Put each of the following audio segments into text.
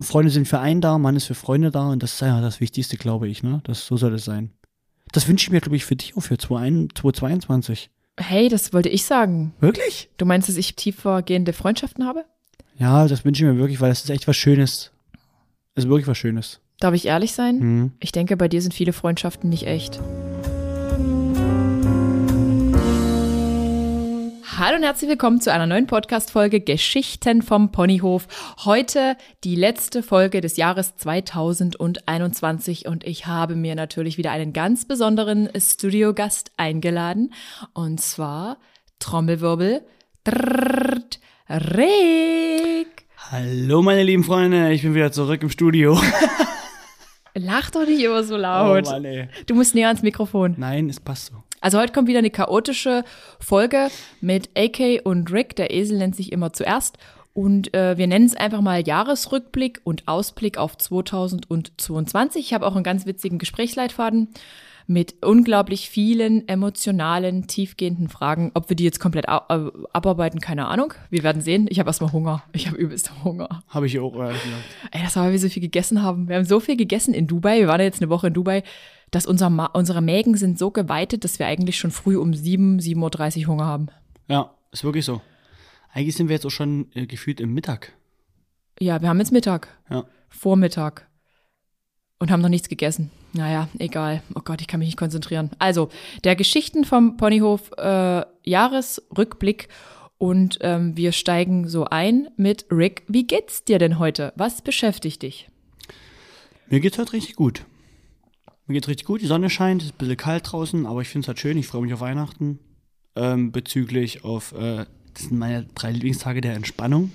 Freunde sind für einen da, Mann ist für Freunde da und das ist ja das Wichtigste, glaube ich, ne? Das, so soll es sein. Das wünsche ich mir, glaube ich, für dich auch für 2022. Hey, das wollte ich sagen. Wirklich? Du meinst, dass ich tiefergehende Freundschaften habe? Ja, das wünsche ich mir wirklich, weil das ist echt was Schönes. Das ist wirklich was Schönes. Darf ich ehrlich sein? Mhm. Ich denke, bei dir sind viele Freundschaften nicht echt. Hallo und herzlich willkommen zu einer neuen Podcast-Folge Geschichten vom Ponyhof. Heute die letzte Folge des Jahres 2021 und ich habe mir natürlich wieder einen ganz besonderen Studiogast eingeladen und zwar Trommelwirbel Drrrt, Rick. Hallo, meine lieben Freunde, ich bin wieder zurück im Studio. Lach doch nicht immer so laut. Oh Mann, ey. Du musst näher ans Mikrofon. Nein, es passt so. Also heute kommt wieder eine chaotische Folge mit AK und Rick. Der Esel nennt sich immer zuerst. Und äh, wir nennen es einfach mal Jahresrückblick und Ausblick auf 2022. Ich habe auch einen ganz witzigen Gesprächsleitfaden mit unglaublich vielen emotionalen, tiefgehenden Fragen. Ob wir die jetzt komplett äh, abarbeiten, keine Ahnung. Wir werden sehen. Ich habe erstmal Hunger. Ich habe übelst Hunger. Habe ich auch gesagt. Ey, das war, weil wir so viel gegessen haben. Wir haben so viel gegessen in Dubai. Wir waren ja jetzt eine Woche in Dubai, dass unser Ma unsere Mägen sind so geweitet, dass wir eigentlich schon früh um 7, 7.30 Uhr Hunger haben. Ja, ist wirklich so. Eigentlich sind wir jetzt auch schon äh, gefühlt im Mittag. Ja, wir haben jetzt Mittag, Ja. Vormittag und haben noch nichts gegessen. Naja, egal. Oh Gott, ich kann mich nicht konzentrieren. Also, der Geschichten vom Ponyhof äh, Jahresrückblick und ähm, wir steigen so ein mit Rick. Wie geht's dir denn heute? Was beschäftigt dich? Mir geht's halt richtig gut. Mir geht's richtig gut. Die Sonne scheint, es ist ein bisschen kalt draußen, aber ich finde es halt schön. Ich freue mich auf Weihnachten. Ähm, bezüglich auf, äh, das sind meine drei Lieblingstage der Entspannung.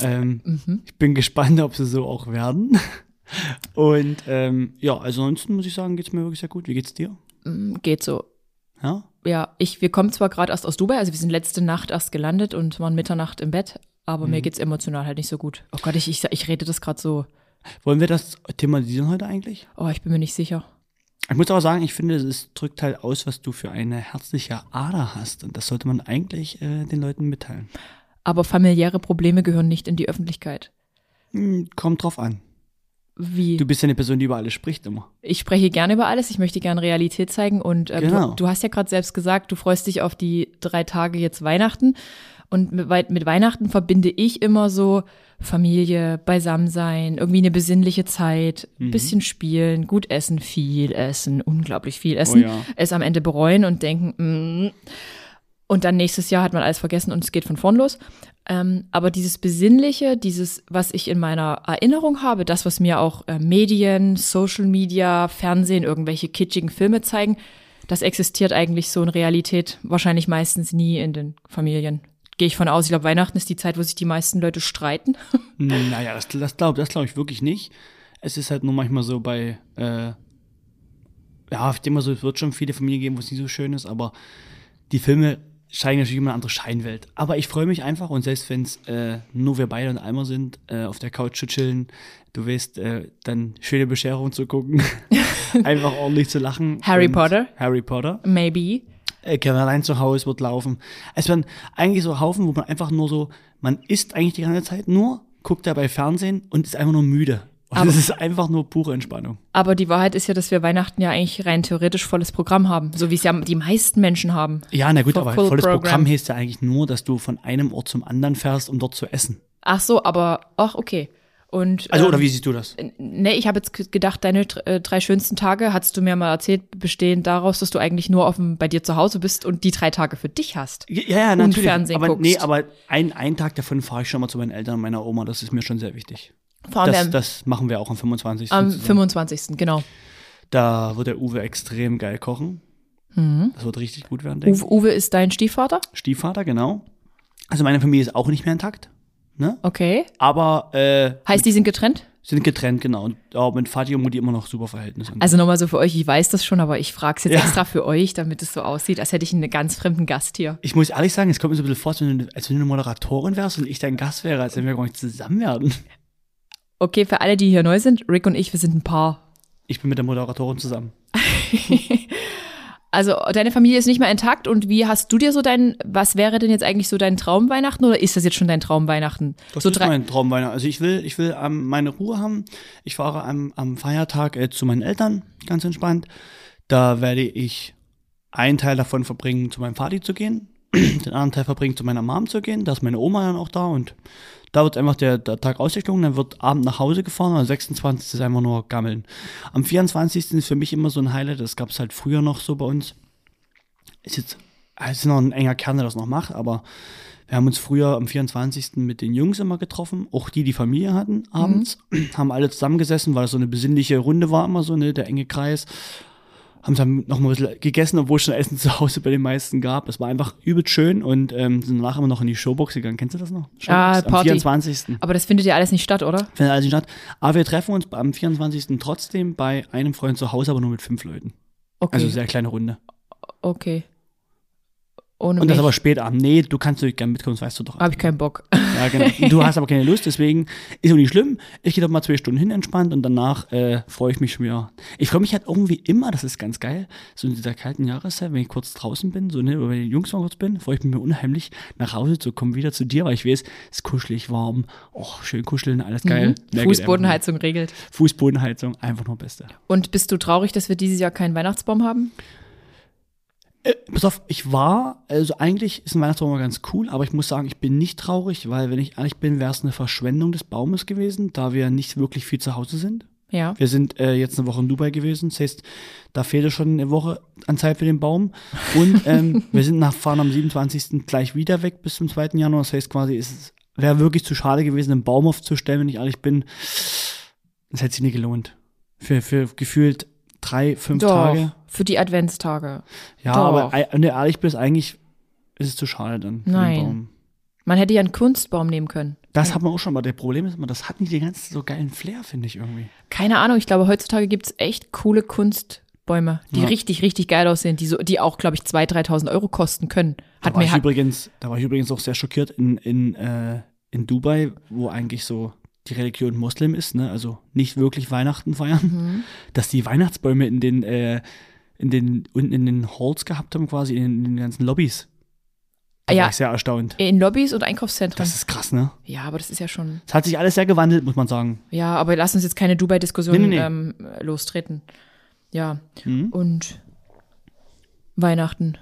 Ähm, Ich bin gespannt, ob sie so auch werden. Und ähm, ja, also ansonsten muss ich sagen, geht's mir wirklich sehr gut. Wie geht's dir? Geht so. Ja? Ja, ich, wir kommen zwar gerade erst aus Dubai, also wir sind letzte Nacht erst gelandet und waren Mitternacht im Bett, aber mir geht's emotional halt nicht so gut. Oh Gott, ich, ich, ich rede das gerade so. Wollen wir das thematisieren heute eigentlich? Oh, ich bin mir nicht sicher. Ich muss aber sagen, ich finde, es drückt halt aus, was du für eine herzliche Ader hast. Und das sollte man eigentlich äh, den Leuten mitteilen. Aber familiäre Probleme gehören nicht in die Öffentlichkeit. Hm, kommt drauf an. Wie? Du bist ja eine Person, die über alles spricht immer. ich spreche gerne über alles, ich möchte gerne Realität zeigen und ähm, Genau. du, du hast ja gerade selbst gesagt, du freust dich auf die drei Tage jetzt Weihnachten und mit, mit Weihnachten verbinde ich immer so Familie, Beisammensein, irgendwie eine besinnliche Zeit, Mhm. bisschen spielen, gut essen, viel essen, unglaublich viel essen, Oh ja. es am Ende bereuen und denken, mm, und dann nächstes Jahr hat man alles vergessen und es geht von vorn los. Ähm, aber dieses Besinnliche, dieses, was ich in meiner Erinnerung habe, das, was mir auch äh, Medien, Social Media, Fernsehen, irgendwelche kitschigen Filme zeigen, das existiert eigentlich so in Realität wahrscheinlich meistens nie in den Familien. Gehe ich von aus. Ich glaube, Weihnachten ist die Zeit, wo sich die meisten Leute streiten. Naja, das, das glaube das glaub ich wirklich nicht. Es ist halt nur manchmal so bei, äh, ja, ich denke mal so, es wird schon viele Familien geben, wo es nicht so schön ist, aber die Filme scheinen natürlich immer eine andere Scheinwelt. Aber ich freue mich einfach und selbst wenn es äh, nur wir beide und Almer sind, äh, auf der Couch zu chillen, du weißt, äh, dann schöne Bescherung zu gucken, einfach ordentlich zu lachen. Harry Potter. Harry Potter. Maybe. Äh, Kevin allein zu Hause wird laufen. Es werden eigentlich so Haufen, wo man einfach nur so, man isst eigentlich die ganze Zeit nur, guckt dabei Fernsehen und ist einfach nur müde. Und Aber- es ist einfach nur pure Entspannung. Aber die Wahrheit ist ja, dass wir Weihnachten ja eigentlich rein theoretisch volles Programm haben. So wie es ja die meisten Menschen haben. Ja, na gut, Full- aber volles Programm. Program. heißt ja eigentlich nur, dass du von einem Ort zum anderen fährst, um dort zu essen. Ach so, aber, ach, okay. Und, Also, ähm, oder wie siehst du das? Nee, ich habe jetzt ge- gedacht, deine äh, drei schönsten Tage, hast du mir mal erzählt, bestehen daraus, dass du eigentlich nur offen bei dir zu Hause bist und die drei Tage für dich hast. Ja, ja, natürlich. Fernsehen aber guckst. nee, aber ein, einen Tag davon fahre ich schon mal zu meinen Eltern und meiner Oma. Das ist mir schon sehr wichtig. Fahren Das, wir das machen wir auch am 25. am zusammen. 25. Genau. Da wird der Uwe extrem geil kochen. Das wird richtig gut werden, denke ich. Mhm. Uwe, Uwe ist dein Stiefvater? Stiefvater, genau. Also meine Familie ist auch nicht mehr intakt. Ne? Okay. Aber äh, Heißt, die sind getrennt? sind getrennt, genau. Und auch mit Vati und Mutti immer noch super Verhältnisse. Also nochmal so für euch, ich weiß das schon, aber ich frage es jetzt Ja. extra für euch, damit es so aussieht, als hätte ich einen ganz fremden Gast hier. ich muss ehrlich sagen, es kommt mir so ein bisschen vor, als wenn, du, als wenn du eine Moderatorin wärst und ich dein Gast wäre, als wenn wir gar nicht zusammen werden. Okay, für alle, die hier neu sind, Rick und ich, wir sind ein Paar. Ich bin mit der Moderatorin zusammen. Also deine Familie ist nicht mehr intakt und wie hast du dir so dein, was wäre denn jetzt eigentlich so dein Traumweihnachten oder ist das jetzt schon dein Traumweihnachten? Das so ist mein Traumweihnachten. Also ich will, ich will ähm, meine Ruhe haben. Ich fahre am, am Feiertag äh, zu meinen Eltern, ganz entspannt. Da werde ich einen Teil davon verbringen, zu meinem Vati zu gehen, den anderen Teil verbringen, zu meiner Mom zu gehen. Da ist meine Oma dann auch da und da wird einfach der, der Tag ausgeklungen, dann wird Abend nach Hause gefahren, am 26. ist einfach nur Gammeln. Am 24. ist für mich immer so ein Highlight, das gab es halt früher noch so bei uns. Ist jetzt, es ist noch ein enger Kern, der das noch macht, aber wir haben uns früher am 24. mit den Jungs immer getroffen, auch die, die Familie hatten, abends, mhm. haben alle zusammengesessen, weil es so eine besinnliche Runde war immer so, ne, der enge Kreis haben dann noch mal ein bisschen gegessen, obwohl es schon Essen zu Hause bei den meisten gab. Das war einfach übelst schön und ähm, sind danach immer noch in die Showbox gegangen. Kennst du das noch? Showbox, ah, Party. Am 24. Aber das findet ja alles nicht statt, oder? Findet alles nicht statt. Aber wir treffen uns am 24. trotzdem bei einem Freund zu Hause, aber nur mit fünf Leuten. Okay. Also sehr kleine Runde. Okay. Ohne und das mich. aber spät abend. Nee, du kannst natürlich gerne mitkommen, das weißt du doch. Habe ich keinen Bock. Ja, genau. Du hast aber keine Lust, deswegen ist auch nicht schlimm. Ich gehe doch mal zwei Stunden hin entspannt und danach äh, freue ich mich schon wieder. Ich freue mich halt irgendwie immer, das ist ganz geil, so in dieser kalten Jahreszeit, wenn ich kurz draußen bin, so, ne, oder wenn ich Jungs mal kurz bin, freue ich mich mir unheimlich, nach Hause zu kommen, wieder zu dir, weil ich weiß, es ist kuschelig, warm, oh, schön kuscheln, alles geil. Mhm. Fußbodenheizung regelt. Fußbodenheizung, einfach nur Beste. Und bist du traurig, dass wir dieses Jahr keinen Weihnachtsbaum haben? Äh, pass auf, ich war, also eigentlich ist ein Weihnachtsbaum immer ganz cool, aber ich muss sagen, ich bin nicht traurig, weil wenn ich ehrlich bin, wäre es eine Verschwendung des Baumes gewesen, da wir nicht wirklich viel zu Hause sind. Ja. Wir sind äh, jetzt eine Woche in Dubai gewesen, das heißt, da fehlte schon eine Woche an Zeit für den Baum. Und ähm, wir sind nach fahren am 27. gleich wieder weg bis zum 2. Januar. Das heißt quasi, es wäre wirklich zu schade gewesen, einen Baum aufzustellen, wenn ich ehrlich bin. Das hätte sich nicht gelohnt. Für, für gefühlt drei, fünf Doch, Tage. Für die Adventstage. Ja, Doch. aber wenn du ehrlich bist, eigentlich ist es zu schade dann. Nein. Man hätte ja einen Kunstbaum nehmen können. Das ja. hat man auch schon, aber der Problem ist immer, das hat nicht den ganzen so geilen Flair, finde ich irgendwie. Keine Ahnung, ich glaube, heutzutage gibt es echt coole Kunstbäume, die ja. richtig, richtig geil aussehen, die, so, die auch, glaube ich, 2.000, 3.000 Euro kosten können. Hat da, war ich übrigens, da war ich übrigens auch sehr schockiert in, in, äh, in Dubai, wo eigentlich so die Religion Moslem ist, ne? also nicht wirklich Weihnachten feiern, mhm. dass die Weihnachtsbäume in den, äh, in den, unten in den Halls gehabt haben, quasi in, in den ganzen Lobbys. Da ja, war ich sehr erstaunt. In Lobbys und Einkaufszentren. Das ist krass, ne? Ja, aber das ist ja schon. Es hat sich alles sehr gewandelt, muss man sagen. Ja, aber lass uns jetzt keine Dubai-Diskussion nee, nee, nee. ähm, lostreten. Ja. Mhm. Und Weihnachten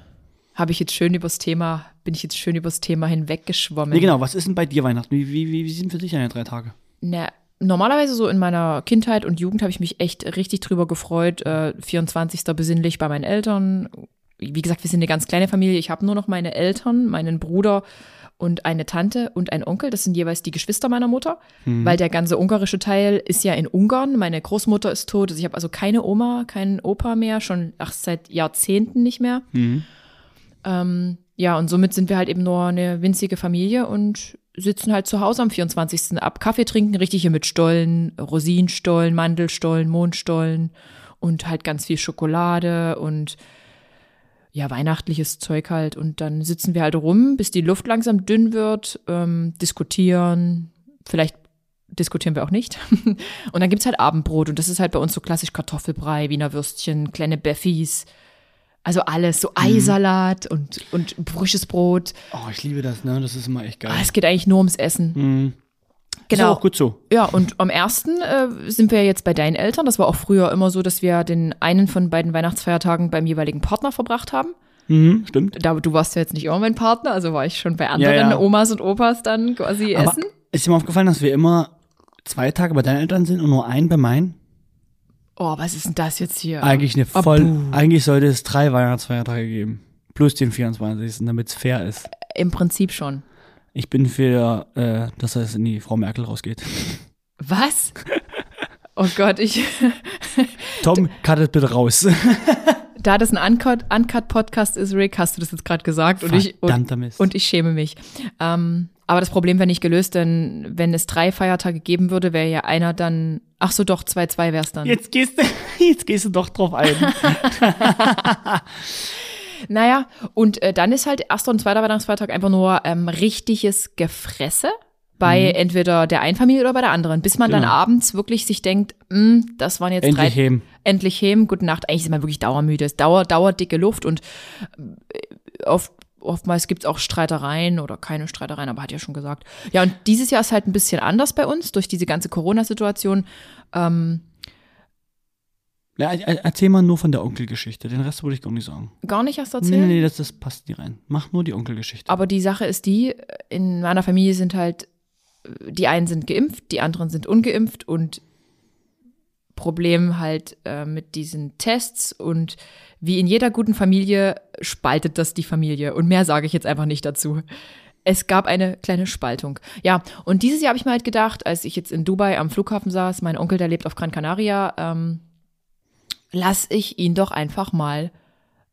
habe ich jetzt schön übers Thema, bin ich jetzt schön übers Thema hinweggeschwommen. Nee, genau. Was ist denn bei dir Weihnachten? Wie, wie, wie, sind für dich deine drei Tage? Na, normalerweise so in meiner Kindheit und Jugend habe ich mich echt richtig drüber gefreut. Äh, 24. besinnlich bei meinen Eltern. Wie gesagt, wir sind eine ganz kleine Familie. Ich habe nur noch meine Eltern, meinen Bruder und eine Tante und ein Onkel. Das sind jeweils die Geschwister meiner Mutter, mhm. weil der ganze ungarische Teil ist ja in Ungarn. Meine Großmutter ist tot. Also ich habe also keine Oma, keinen Opa mehr, schon ach, seit Jahrzehnten nicht mehr. Mhm. Ähm, ja, und somit sind wir halt eben nur eine winzige Familie und sitzen halt zu Hause am 24. ab. Kaffee trinken, richtig hier mit Stollen, Rosinenstollen, Mandelstollen, Mondstollen und halt ganz viel Schokolade und ja, weihnachtliches Zeug halt. Und dann sitzen wir halt rum, bis die Luft langsam dünn wird, ähm, diskutieren, vielleicht diskutieren wir auch nicht. und dann gibt's halt Abendbrot und das ist halt bei uns so klassisch Kartoffelbrei, Wiener Würstchen, kleine Beffis, also alles, so Eisalat mhm. und, und frisches Brot. Oh, ich liebe das, ne? Das ist immer echt geil. Ah, es geht eigentlich nur ums Essen. Mhm. Genau. Ist auch gut so. Ja, und am ersten äh, sind wir jetzt bei deinen Eltern. Das war auch früher immer so, dass wir den einen von beiden Weihnachtsfeiertagen beim jeweiligen Partner verbracht haben. Mhm, stimmt. Da, du warst ja jetzt nicht immer mein Partner, also war ich schon bei anderen ja, ja. Omas und Opas dann quasi Aber essen. Ist dir mal aufgefallen, dass wir immer zwei Tage bei deinen Eltern sind und nur einen bei meinen? Oh, was ist denn das jetzt hier? Eigentlich eine voll, Abu. eigentlich sollte es drei Weihnachtsfeiertage geben. Plus den 24. damit es fair ist. Im Prinzip schon. Ich bin für, äh, dass es in die Frau Merkel rausgeht. Was? Oh Gott, ich. Tom, cuttet bitte raus. da das ein Uncut-Podcast Uncut ist, Rick, hast du das jetzt gerade gesagt und ich, und, und, ich schäme mich. Ähm, aber das Problem wäre nicht gelöst, denn wenn es drei Feiertage geben würde, wäre ja einer dann, ach so doch, zwei, zwei wäre es dann. Jetzt gehst, du, jetzt gehst du doch drauf ein. naja, und äh, dann ist halt erster und zweiter Weihnachtsfeiertag einfach nur ähm, richtiges Gefresse. bei entweder der einen Familie oder bei der anderen, bis man dann Genau. abends wirklich sich denkt, "Mm, das waren jetzt Endlich drei, heben. endlich heben, gute Nacht. Eigentlich ist man wirklich dauermüde, es dauert, dauert dicke Luft und äh, oft, oftmals gibt's auch Streitereien oder keine Streitereien, aber hat ja schon gesagt. Ja, und dieses Jahr ist halt ein bisschen anders bei uns durch diese ganze Corona-Situation. Ähm, Ja, er- er- erzähl mal nur von der Onkelgeschichte. Den Rest würde ich gar nicht sagen. gar nicht erst Nee, erzählen. nee, nee, das, das passt nicht rein. Mach nur die Onkelgeschichte. Aber die Sache ist die, in meiner Familie sind halt, die einen sind geimpft, die anderen sind ungeimpft und Problem halt äh, mit diesen Tests und wie in jeder guten Familie spaltet das die Familie. Und mehr sage ich jetzt einfach nicht dazu. Es gab eine kleine Spaltung. Ja, und dieses Jahr habe ich mir halt gedacht, als ich jetzt in Dubai am Flughafen saß, mein Onkel, der lebt auf Gran Canaria, ähm, lass ich ihn doch einfach mal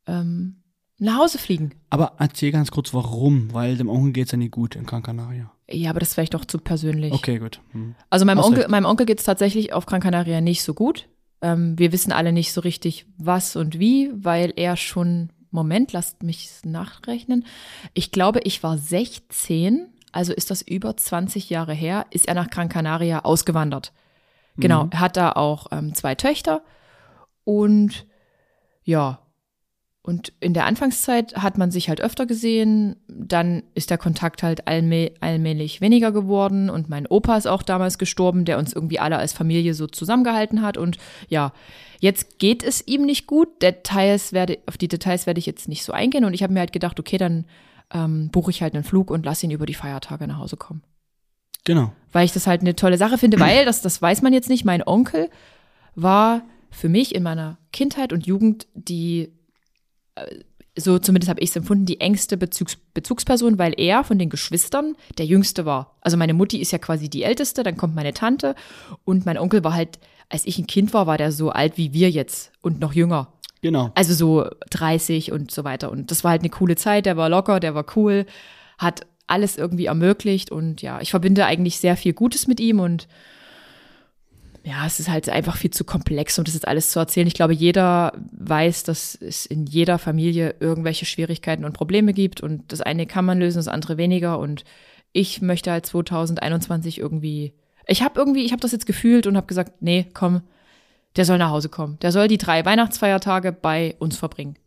ähm, nach Hause fliegen. Aber erzähl ganz kurz, warum. Weil dem Onkel geht's ja nicht gut in Gran Canaria. Ja, aber das ist vielleicht doch zu persönlich. Okay, gut. Hm. Also meinem Hast Onkel, recht. meinem Onkel geht's tatsächlich auf Gran Canaria nicht so gut. Ähm, wir wissen alle nicht so richtig, was und wie, weil er schon, Moment, lasst mich nachrechnen. Ich glaube, ich war 16, also ist das über 20 Jahre her, ist er nach Gran Canaria ausgewandert. Genau, er hat da auch ähm, zwei Töchter und ja, und in der Anfangszeit hat man sich halt öfter gesehen, dann ist der Kontakt halt allmäh allmählich weniger geworden. Und mein Opa ist auch damals gestorben, der uns irgendwie alle als Familie so zusammengehalten hat. Und ja, jetzt geht es ihm nicht gut. Details werde, auf die Details werde ich jetzt nicht so eingehen. Und ich habe mir halt gedacht, okay, dann ähm, buche ich halt einen Flug und lasse ihn über die Feiertage nach Hause kommen. Genau. weil ich das halt eine tolle Sache finde, weil, das, das weiß man jetzt nicht, mein Onkel war für mich in meiner Kindheit und Jugend die, so zumindest habe ich es empfunden, die engste Bezugs Bezugsperson, weil er von den Geschwistern der jüngste war. Also meine Mutti ist ja quasi die älteste, dann kommt meine Tante und mein Onkel war halt, als ich ein Kind war, war der so alt wie wir jetzt und noch jünger. Genau. Also so 30 und so weiter. Und das war halt eine coole Zeit, der war locker, der war cool, hat alles irgendwie ermöglicht und ja, ich verbinde eigentlich sehr viel Gutes mit ihm und ja, es ist halt einfach viel zu komplex, um das jetzt alles zu erzählen. Ich glaube, jeder weiß, dass es in jeder Familie irgendwelche Schwierigkeiten und Probleme gibt und das eine kann man lösen, das andere weniger und ich möchte halt 2021 irgendwie, ich habe irgendwie, ich habe das jetzt gefühlt und habe gesagt, nee, komm, der soll nach Hause kommen. Der soll die drei Weihnachtsfeiertage bei uns verbringen.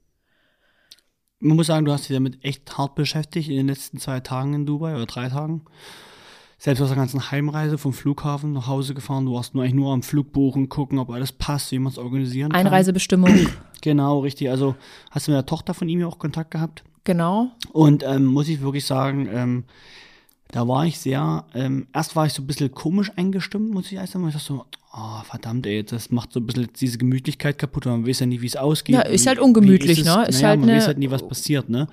Man muss sagen, du hast dich damit echt hart beschäftigt in den letzten zwei Tagen in Dubai oder drei Tagen. Selbst aus der ganzen Heimreise vom Flughafen nach Hause gefahren. Du warst nur eigentlich nur am Flug buchen, gucken, ob alles passt, wie man es organisieren kann. Einreisebestimmung, Genau, richtig. Also hast du mit der Tochter von ihm ja auch Kontakt gehabt. genau. Und ähm, muss ich wirklich sagen, ähm, da war ich sehr, ähm, erst war ich so ein bisschen komisch eingestimmt, muss ich ehrlich sagen. Ich dachte so, oh, verdammt, ey, das macht so ein bisschen diese Gemütlichkeit kapput, und man weiß ja nie, wie es ausgeht. Ja, ist halt ungemütlich, wie es, ne? Ist naja, halt man eine- Mhm. weiß halt nie, was passiert, ne?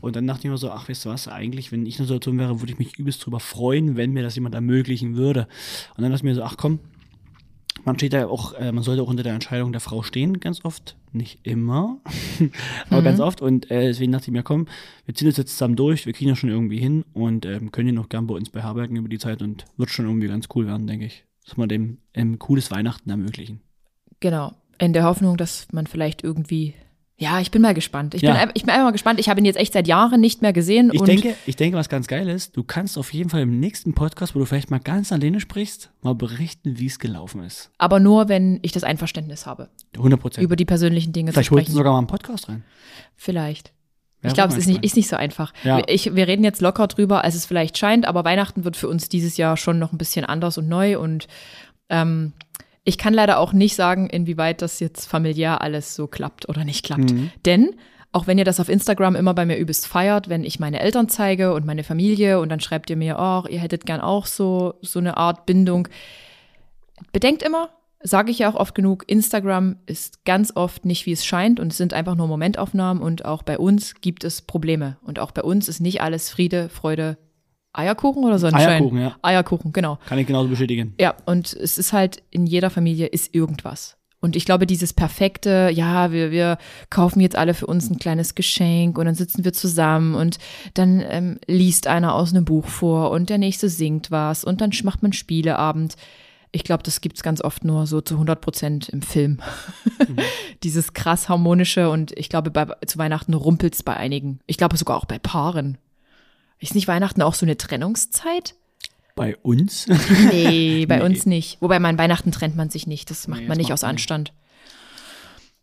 Und dann dachte ich mir so, ach, weißt du was, eigentlich, wenn ich in einer Situation wäre, würde ich mich übelst drüber freuen, wenn mir das jemand ermöglichen würde. Und dann dachte ich mir so, ach komm, man steht ja auch, äh, man sollte auch unter der Entscheidung der Frau stehen, ganz oft. Nicht immer, aber ganz oft. Und äh, deswegen dachte ich mir, komm, wir ziehen das jetzt zusammen durch, wir kriegen das schon irgendwie hin und ähm, können ihn noch gern bei uns beherbergen über die Zeit und wird schon irgendwie ganz cool werden, denke ich. Dass wir dem ein cooles Weihnachten ermöglichen. Genau. In der Hoffnung, dass man vielleicht irgendwie. Ja, ich bin mal gespannt. Ich, Ja. bin, ich bin einfach mal gespannt. Ich habe ihn jetzt echt seit Jahren nicht mehr gesehen. Ich und denke, ich denke, was ganz geil ist, du kannst auf jeden Fall im nächsten Podcast, wo du vielleicht mal ganz alleine sprichst, mal berichten, wie es gelaufen ist. aber nur, wenn ich das Einverständnis habe, 100 Prozent. über die persönlichen Dinge Vielleicht zu holst du sprechen. sogar mal einen Podcast rein. Vielleicht. Wäre ich glaube, es ist nicht, ist nicht so einfach. Ja. Wir, ich, wir reden jetzt locker drüber, als es vielleicht scheint, aber Weihnachten wird für uns dieses Jahr schon noch ein bisschen anders und neu. Und ähm, ich kann leider auch nicht sagen, inwieweit das jetzt familiär alles so klappt oder nicht klappt. Mhm. Denn auch wenn ihr das auf Instagram immer bei mir übelst feiert, wenn ich meine Eltern zeige und meine Familie und dann schreibt ihr mir, oh, ihr hättet gern auch so, so eine Art Bindung. Bedenkt immer, sage ich ja auch oft genug, Instagram ist ganz oft nicht, wie es scheint und es sind einfach nur Momentaufnahmen und auch bei uns gibt es Probleme. Und auch bei uns ist nicht alles Friede, Freude, Eierkuchen oder Sonnenschein? Eierkuchen, ja. Eierkuchen, genau. Kann ich genauso bestätigen. Ja, und es ist halt, in jeder Familie ist irgendwas. Und ich glaube, dieses perfekte, ja, wir, wir kaufen jetzt alle für uns ein kleines Geschenk und dann sitzen wir zusammen und dann ähm, liest einer aus einem Buch vor und der nächste singt was und dann macht man Spieleabend. Ich glaube, das gibt's ganz oft nur so zu 100 Prozent im Film. Dieses krass harmonische und ich glaube, bei, zu Weihnachten rumpelt's bei einigen. Ich glaube sogar auch bei Paaren. Ist nicht Weihnachten auch so eine Trennungszeit? Bei uns? Nee, bei Nee. uns nicht. Wobei man Weihnachten trennt man sich nicht. Das macht Nee, man das nicht macht aus man nicht. Anstand.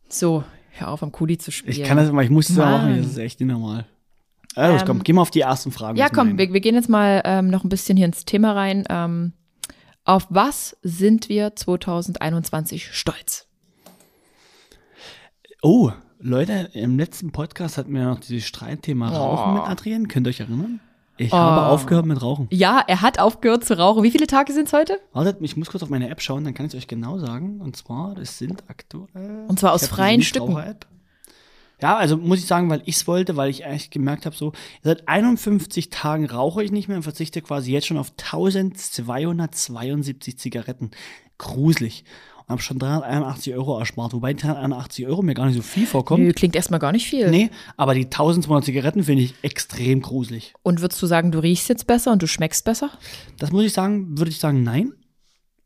So, hör auf, am Kuli zu spielen. Ich kann das immer, ich muss es aber machen, Mann. das ist echt nicht normal. Also, Ähm, komm, geh mal auf die ersten Fragen. Ja, komm, wir, wir gehen jetzt mal ähm, noch ein bisschen hier ins Thema rein. Ähm, auf was sind wir 2021 stolz? Oh, Leute, im letzten Podcast hatten wir noch dieses Streitthema Rauchen Oh. mit Adrian. Könnt ihr euch erinnern? Ich habe aufgehört mit Rauchen. Ja, er hat aufgehört zu rauchen. Wie viele Tage sind es heute? Wartet, ich muss kurz auf meine App schauen, dann kann ich es euch genau sagen. Und zwar, das sind aktuell. Und zwar aus freien Stücken. Ja, also muss ich sagen, weil ich es wollte, weil ich eigentlich gemerkt habe, so, seit 51 Tagen rauche ich nicht mehr und verzichte quasi jetzt schon auf 1272 Zigaretten. Gruselig. Und habe schon 381 Euro erspart, wobei 381 Euro mir gar nicht so viel vorkommt. Nö, klingt erstmal gar nicht viel. Nee, aber die 1200 Zigaretten finde ich extrem gruselig. Und würdest du sagen, du riechst jetzt besser und du schmeckst besser? Das muss ich sagen, würde ich sagen, nein.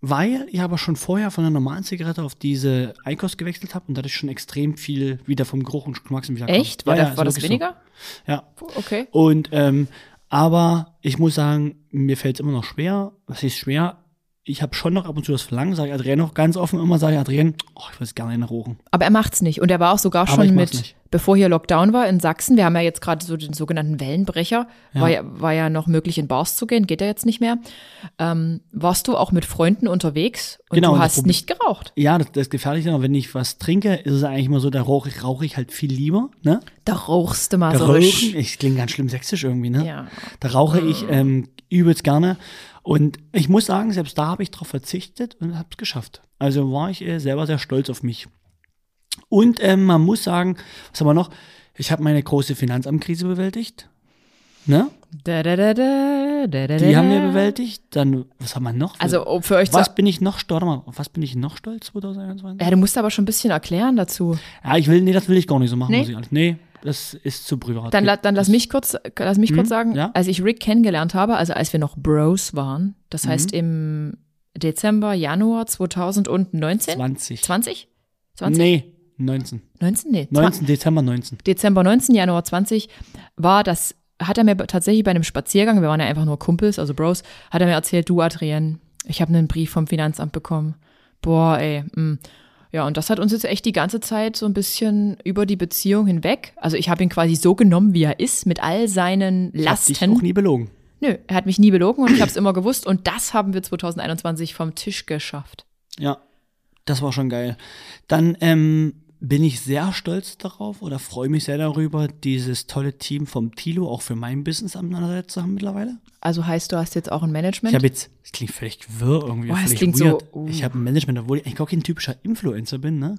Weil ich aber schon vorher von einer normalen Zigarette auf diese Eikos gewechselt habe und dadurch schon extrem viel wieder vom Geruch und Geschmackssinn wieder kam. Echt? War, ja, da, ja, war das wirklich so. weniger? Ja. Okay. Und, ähm, aber ich muss sagen, mir fällt es immer noch schwer. Was ist schwer? Ich habe schon noch ab und zu das Verlangen, sage ich Adrian noch ganz offen immer, sage ich Adrian, oh, ich würde gerne eine rauchen. Aber er macht's nicht. Und er war auch sogar schon mit, nicht. bevor hier Lockdown war in Sachsen, wir haben ja jetzt gerade so den sogenannten Wellenbrecher, War, ja, war ja noch möglich in Bars zu gehen, geht ja jetzt nicht mehr. Ähm, warst du auch mit Freunden unterwegs und Genau, du hast Problem- nicht geraucht. Ja, das, das Gefährliche, aber wenn ich was trinke, ist es eigentlich immer so, da rauche ich, rauche ich halt viel lieber, ne? Da rauchst du mal Da so rauchen, ich klinge ganz schlimm sächsisch irgendwie, ne? Ja. Da rauche ich ähm, übelst gerne. Und ich muss sagen, selbst da habe ich drauf verzichtet und habe es geschafft. Also war ich äh, selber sehr stolz auf mich. Und ähm, man muss sagen, was haben wir noch? Ich habe meine große Finanzamtkrise bewältigt. Ne? Da, da, da, da, da, da, Die haben wir bewältigt. Dann, was haben wir noch? Also um für euch was bin ich noch stolz? Was bin ich noch stolz 2021? ja, du musst aber schon ein bisschen erklären dazu. Ja, ich will, nee, das will ich gar nicht so machen, Nee? muss ich ehrlich. Nee, das ist zu privat. Dann, la, dann lass mich kurz, lass mich kurz sagen, Mhm, ja. als ich Rick kennengelernt habe, also als wir noch Bros waren, Mhm. das heißt im Dezember, Januar 2019? 20. 20? 20? Nee, 19. 19? Nee, 19, Dezember 19. Dezember 19, Januar 20 war das, hat er mir tatsächlich bei einem Spaziergang, wir waren ja einfach nur Kumpels, also Bros, hat er mir erzählt, du Adrienne, ich habe einen Brief vom Finanzamt bekommen. Boah, ey, mm. Ja, und das hat uns jetzt echt die ganze Zeit so ein bisschen über die Beziehung hinweg. Also ich habe ihn quasi so genommen, wie er ist, mit all seinen Ich hab dich Lasten. auch nie belogen. Nö, er hat mich nie belogen und ich habe es immer gewusst. Und das haben wir 2021 vom Tisch geschafft. Ja, das war schon geil. Dann ähm, bin ich sehr stolz darauf oder freue mich sehr darüber, dieses tolle Team vom Tilo auch für mein Business an meiner Seite zu haben mittlerweile. Also heißt, du hast jetzt auch ein Management? Ich habe jetzt, das klingt völlig wirr irgendwie, Oh, das klingt so, weird. uh. Ich habe ein Management, obwohl ich eigentlich gar kein typischer Influencer bin, ne?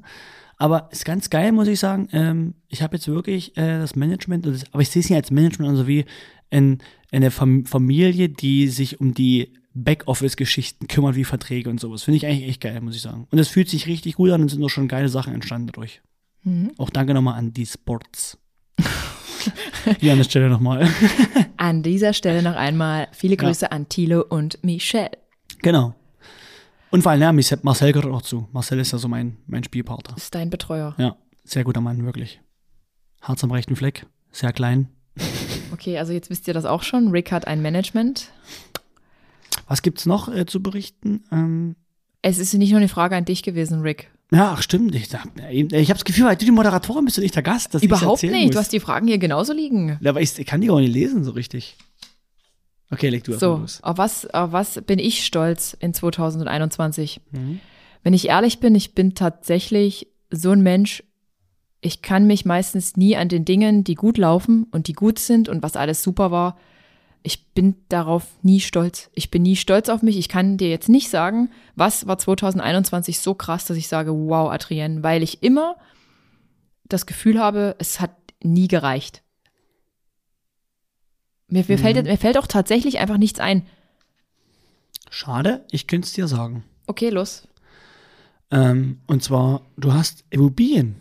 Aber ist ganz geil, muss ich sagen. Ähm, ich habe jetzt wirklich äh, das Management, aber ich sehe es nicht als Management, also wie in, eine Fam Familie, die sich um die Backoffice-Geschichten kümmert, wie Verträge und sowas. Finde ich eigentlich echt geil, muss ich sagen. Und es fühlt sich richtig gut an und sind auch schon geile Sachen entstanden dadurch. Mhm. Auch danke nochmal an die Sports. Hier an der Stelle nochmal. An dieser Stelle noch einmal viele Grüße an Thilo und Michelle. genau. Und vor allem, ja, Marcel Marcel gehört auch zu. Marcel ist ja so mein, mein Spielpartner. Ist dein Betreuer. Ja, sehr guter Mann, wirklich. Herz am rechten Fleck, sehr klein. Okay, also jetzt wisst ihr das auch schon. Rick hat ein Management. Was gibt's noch äh, zu berichten? Ähm, Es ist nicht nur eine Frage an dich gewesen, Rick. ja, ach stimmt. Ich, äh, ich habe das Gefühl, weil du die Moderatorin bist und ich der Gast. Dass Überhaupt nicht. Du muss. hast die Fragen hier genauso liegen. Ja, aber ich, ich kann die auch nicht lesen so richtig. Okay, leg du So, los. auf was, auf was bin ich stolz in 2021? Mhm. Wenn ich ehrlich bin, ich bin tatsächlich so ein Mensch, ich kann mich meistens nie an den Dingen, die gut laufen und die gut sind und was alles super war, ich bin darauf nie stolz. Ich bin nie stolz auf mich. Ich kann dir jetzt nicht sagen, was war 2021 so krass, dass ich sage, wow, Adrienne, weil ich immer das Gefühl habe, es hat nie gereicht. Mir, mir, fällt, mir fällt auch tatsächlich einfach nichts ein. Schade, ich könnte es dir sagen. Okay, los. Ähm, und zwar, du hast Immobilien.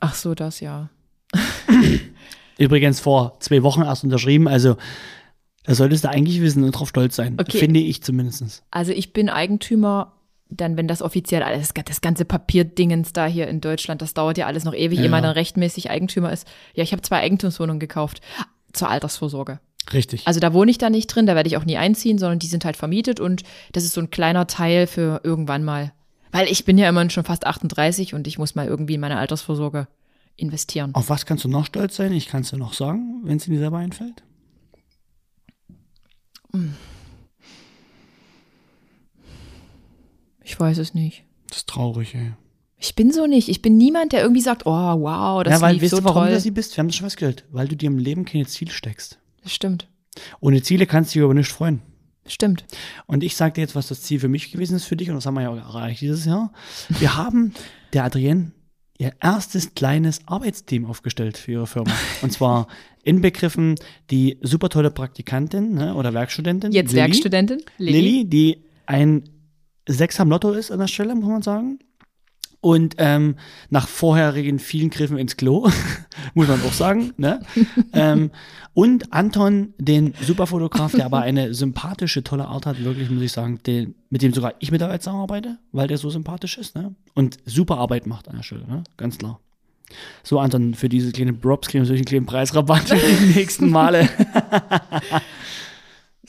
Ach so, das ja. Übrigens vor zwei Wochen erst unterschrieben, also da solltest du eigentlich wissen und drauf stolz sein. Okay. Finde ich zumindest. Also ich bin Eigentümer, dann wenn das offiziell alles, das ganze Papierdingens da hier in Deutschland, das dauert ja alles noch ewig, Ja. ehe man dann rechtmäßig Eigentümer ist. Ja, ich habe zwei Eigentumswohnungen gekauft zur Altersvorsorge. Richtig. Also da wohne ich da nicht drin, da werde ich auch nie einziehen, sondern die sind halt vermietet und das ist so ein kleiner Teil für irgendwann mal. Weil ich bin ja immerhin schon fast 38 und ich muss mal irgendwie in meine Altersvorsorge investieren. Auf was kannst du noch stolz sein? Ich kann es dir noch sagen, wenn es dir selber einfällt. Ich weiß es nicht. Das ist traurig, ey. Ich bin so nicht. Ich bin niemand, der irgendwie sagt, oh wow, das ja, weil lief weißt so du, warum toll. du sie bist? Wir haben das schon festgestellt. Weil du dir im Leben keine Ziele steckst. Das stimmt. Ohne Ziele kannst du dich über nichts freuen. Stimmt. Und ich sage dir jetzt, was das Ziel für mich gewesen ist für dich, und das haben wir ja auch erreicht dieses Jahr. Wir haben der Adrienne ihr erstes kleines Arbeitsteam aufgestellt für ihre Firma. Und zwar inbegriffen die super tolle Praktikantin ne, oder Werkstudentin. Jetzt Lilly. Werkstudentin Lilly, die ein Sechser im Lotto ist an der Stelle, muss man sagen. Und ähm, nach vorherigen vielen Griffen ins Klo, muss man auch sagen. Ne? ähm, und Anton, den Superfotograf, der aber eine sympathische, tolle Art hat, wirklich, muss ich sagen, den, mit dem sogar ich mittlerweile zusammenarbeite, weil der so sympathisch ist. Ne? Und super Arbeit macht an der Stelle, ne? ganz klar. So, Anton, für diese kleine Props kriegen wir einen kleinen Preisrabatt für die nächsten Male.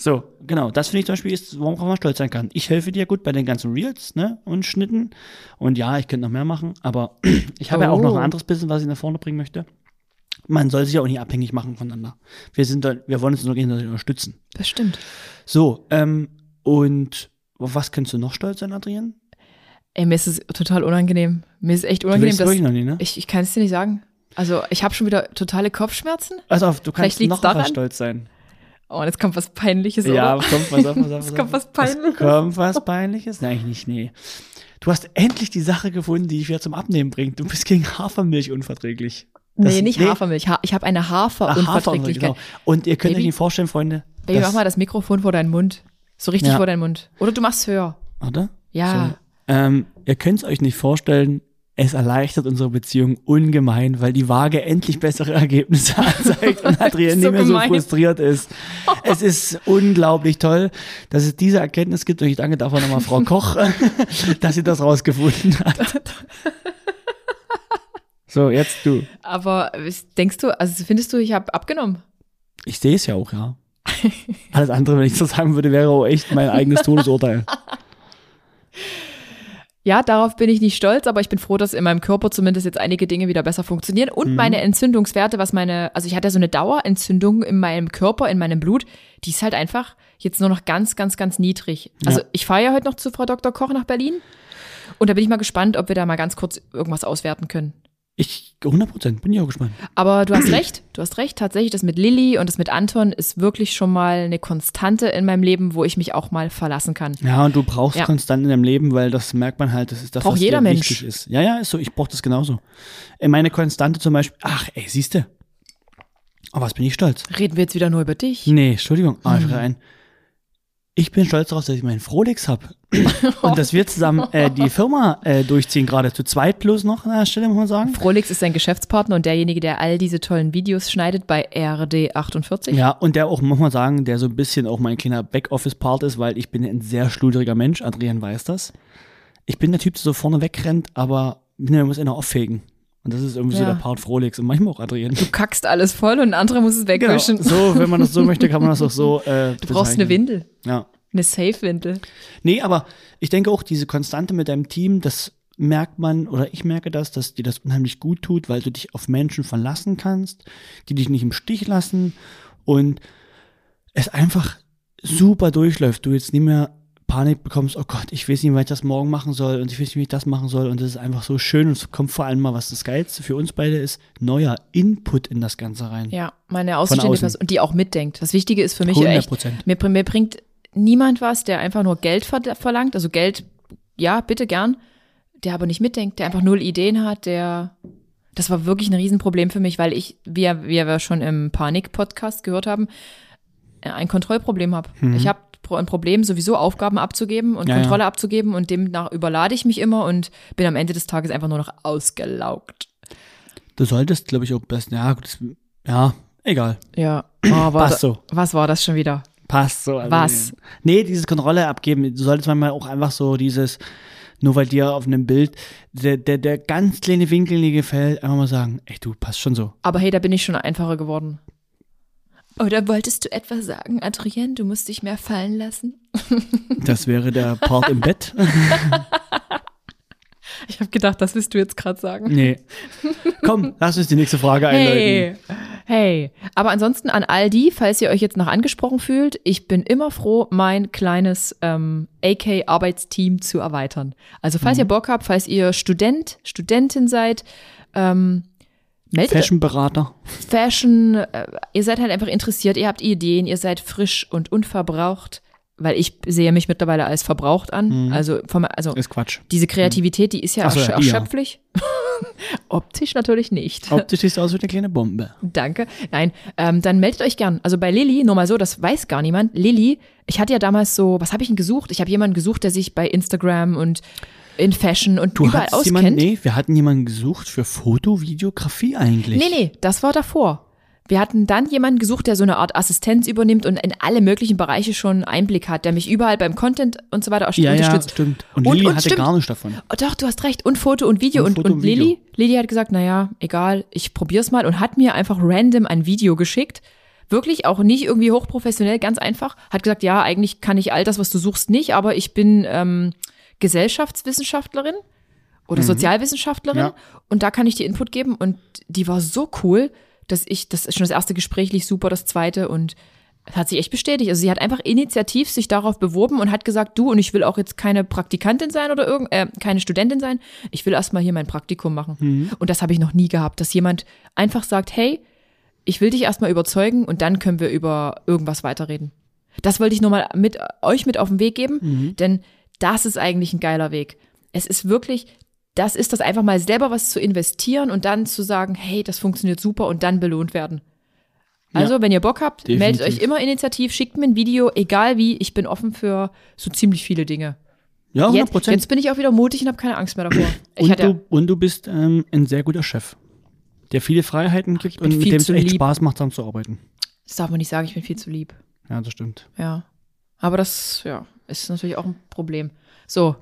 So, genau. Das finde ich zum Beispiel ist, worauf man stolz sein kann. Ich helfe dir gut bei den ganzen Reels ne, und Schnitten. Und ja, ich könnte noch mehr machen, aber ich habe ja auch noch Oh. ein anderes Business, was ich nach vorne bringen möchte. Man soll sich ja auch nicht abhängig machen voneinander. Wir sind da, wir wollen uns nur gegenseitig unterstützen. Das stimmt. So, ähm, und auf was kannst du noch stolz sein, Adrian? Ey, mir ist es total unangenehm. Mir ist echt unangenehm, dass noch nicht, ne? ich, ich kann es dir nicht sagen. Also ich habe schon wieder totale Kopfschmerzen. Pass auf, du kannst noch daran. stolz sein. Oh, jetzt kommt was Peinliches, Ja, oder? kommt was auf, was auf. Es was kommt was Peinliches. Es kommt was Peinliches? Nein, eigentlich nicht, nee. Du hast endlich die Sache gefunden, die dich wieder zum Abnehmen bringt. Du bist gegen Hafermilch unverträglich. Das- nee, nicht Hafermilch. Ha ich habe eine Haferunverträglichkeit. genau. Und ihr könnt euch Baby. nicht vorstellen, Freunde. Baby, mach mal das Mikrofon vor deinen Mund. So richtig Ja. vor deinen Mund. Oder du machst es höher. Warte. Ja. So. Ähm, ihr könnt es euch nicht vorstellen, es erleichtert unsere Beziehung ungemein, weil die Waage endlich bessere Ergebnisse anzeigt und Adrienne So nicht mehr so gemein. frustriert ist. Es ist unglaublich toll, dass es diese Erkenntnis gibt und ich danke dafür nochmal Frau Koch, dass sie das rausgefunden hat. So, jetzt du. Aber denkst du, also findest du, ich habe abgenommen? Ich sehe es ja auch, ja. Alles andere, wenn ich so sagen würde, wäre auch echt mein eigenes Todesurteil. Ja, darauf bin ich nicht stolz, aber ich bin froh, dass in meinem Körper zumindest jetzt einige Dinge wieder besser funktionieren. Und Mhm. meine Entzündungswerte, was meine, also ich hatte so eine Dauerentzündung in meinem Körper, in meinem Blut, die ist halt einfach jetzt nur noch ganz, ganz, ganz niedrig. Also Ja. ich fahre ja heute noch zu Frau Dr. Koch nach Berlin. Und da bin ich mal gespannt, ob wir da mal ganz kurz irgendwas auswerten können. Ich, 100 Prozent, bin ich auch gespannt. Aber du hast recht, du hast recht. Tatsächlich, das mit Lilly und das mit Anton ist wirklich schon mal eine Konstante in meinem Leben, wo ich mich auch mal verlassen kann. Ja, und du brauchst Ja. konstant in deinem Leben, weil das merkt man halt, das ist das, Braucht was jeder dir Mensch. wichtig ist. Ja, ja, ist so, ich brauche das genauso. Äh, Meine Konstante zum Beispiel, ach, ey, siehste. Auf was bin ich stolz? Reden wir jetzt wieder nur über dich? Nee, Entschuldigung, ah, Hm. ich ein. Ich bin stolz darauf, dass ich meinen Frolix hab Und dass wir zusammen äh, die Firma äh, durchziehen, gerade zu zweit plus noch an der Stelle, muss man sagen. Frolix ist sein Geschäftspartner und derjenige, der all diese tollen Videos schneidet bei RD48. Ja, und der auch, muss man sagen, der so ein bisschen auch mein kleiner Backoffice-Part ist, weil ich bin ein sehr schludriger Mensch, Adrian weiß das. Ich bin der Typ, der so vorne wegrennt, aber der muss einer auffegen. Und das ist irgendwie so Ja. der Part Frolix und manchmal auch Adrian. Du kackst alles voll und ein anderer muss es Genau, wegwischen. so, wenn man das so möchte, kann man das auch so äh, Du brauchst eine Windel, Ja. eine Safe-Windel. Nee, aber ich denke auch, diese Konstante mit deinem Team, das merkt man, oder ich merke das, dass dir das unheimlich gut tut, weil du dich auf Menschen verlassen kannst, die dich nicht im Stich lassen und es einfach super durchläuft. Du jetzt nicht mehr Panik bekommst, oh Gott, ich weiß nicht, was ich das morgen machen soll und ich weiß nicht, wie ich das machen soll und das ist einfach so schön und es kommt vor allem mal, was das Geilste für uns beide ist, neuer Input in das Ganze rein. Ja, meine außenstehende außen. Person, die auch mitdenkt. Das Wichtige ist für mich 100 echt, Prozent. mir, mir bringt niemand was, der einfach nur Geld ver verlangt, also Geld, ja, bitte gern, der aber nicht mitdenkt, der einfach null Ideen hat, der, das war wirklich ein Riesenproblem für mich, weil ich, wie, wir- wie wir schon im Panik-Podcast gehört haben, äh, ein Kontrollproblem habe. Ich habe ein Problem, sowieso Aufgaben abzugeben und. Ja, ja. Kontrolle abzugeben und demnach überlade ich mich immer und bin am Ende des Tages einfach nur noch ausgelaugt. Du solltest, glaube ich, auch besten, ja, gut, das, ja, egal. Ja, oh, Passt so. was war das schon wieder? Passt so. Also, Was? Nee, dieses Kontrolle abgeben. Du solltest manchmal auch einfach so dieses, nur weil dir auf einem Bild der, der, der ganz kleine Winkel nicht gefällt, einfach mal sagen, ey, du, passt schon so. Aber hey, da bin ich schon einfacher geworden. Oder wolltest du etwa sagen, Adrienne, du musst dich mehr fallen lassen? Das wäre der Part im Bett. Ich habe gedacht, das willst du jetzt gerade sagen. Nee. Komm, lass uns die nächste Frage einleiten. Hey, hey. Aber ansonsten an all die, falls ihr euch jetzt noch angesprochen fühlt, ich bin immer froh, mein kleines ähm, AK-Arbeitsteam zu erweitern. Also falls Mhm. ihr Bock habt, falls ihr Student, Studentin seid, ähm, meldet Fashionberater. Fashion, äh, ihr seid halt einfach interessiert, ihr habt Ideen, ihr seid frisch und unverbraucht, weil ich sehe mich mittlerweile als verbraucht an. Also, vom, also Ist Quatsch. diese Kreativität, die ist ja, Ach so, ersch ja, erschöpflich. Optisch natürlich nicht. Optisch siehst du aus wie eine kleine Bombe. Danke. Nein, ähm, dann meldet euch gern. Also bei Lilly, nur mal so, das weiß gar niemand. Lilly, ich hatte ja damals so, was habe ich denn gesucht? Ich habe jemanden gesucht, der sich bei Instagram und in Fashion und Du überall hattest jemanden, auskennt. nee, wir hatten jemanden gesucht für Fotovideografie eigentlich. Nee, nee, das war davor. Wir hatten dann jemanden gesucht, der so eine Art Assistenz übernimmt und in alle möglichen Bereiche schon Einblick hat, der mich überall beim Content und so weiter auch Ja, ja, unterstützt. stimmt. Und, Und- Lili und hatte stimmt. gar nichts davon. Oh, doch, du hast recht. Und Foto und Video. Und Und, und, und Video. Lilly, Lilly hat gesagt, naja, egal, ich probier's mal und hat mir einfach random ein Video geschickt. Wirklich auch nicht irgendwie hochprofessionell, ganz einfach. Hat gesagt, ja, eigentlich kann ich all das, was du suchst, nicht, aber ich bin ähm, Gesellschaftswissenschaftlerin oder Sozialwissenschaftlerin Mhm. Ja. und da kann ich dir Input geben und die war so cool, dass ich, das ist schon das erste Gespräch lief super, das zweite und hat sich echt bestätigt. Also sie hat einfach initiativ sich darauf beworben und hat gesagt, du und ich will auch jetzt keine Praktikantin sein oder irgend, äh, keine Studentin sein. Ich will erstmal hier mein Praktikum machen. Und das habe ich noch nie gehabt, dass jemand einfach sagt, hey, ich will dich erstmal überzeugen und dann können wir über irgendwas weiterreden. Das wollte ich nur mal mit euch mit auf den Weg geben, denn das ist eigentlich ein geiler Weg. Es ist wirklich, das ist das einfach mal selber was zu investieren und dann zu sagen, hey, das funktioniert super und dann belohnt werden. Also, wenn ihr Bock habt, meldet definitiv. euch immer initiativ, schickt mir ein Video, egal wie, ich bin offen für so ziemlich viele Dinge. Ja, 100 Jetzt, Prozent. jetzt bin ich auch wieder mutig und habe keine Angst mehr davor. Ich Und hatte, du, und du bist ähm, ein sehr guter Chef, der viele Freiheiten gibt und mit dem es echt lieb. Spaß macht, zusammen zu arbeiten. das darf man nicht sagen, ich bin viel zu lieb. Ja, das stimmt. Ja. Aber das, ja, ist natürlich auch ein Problem. So,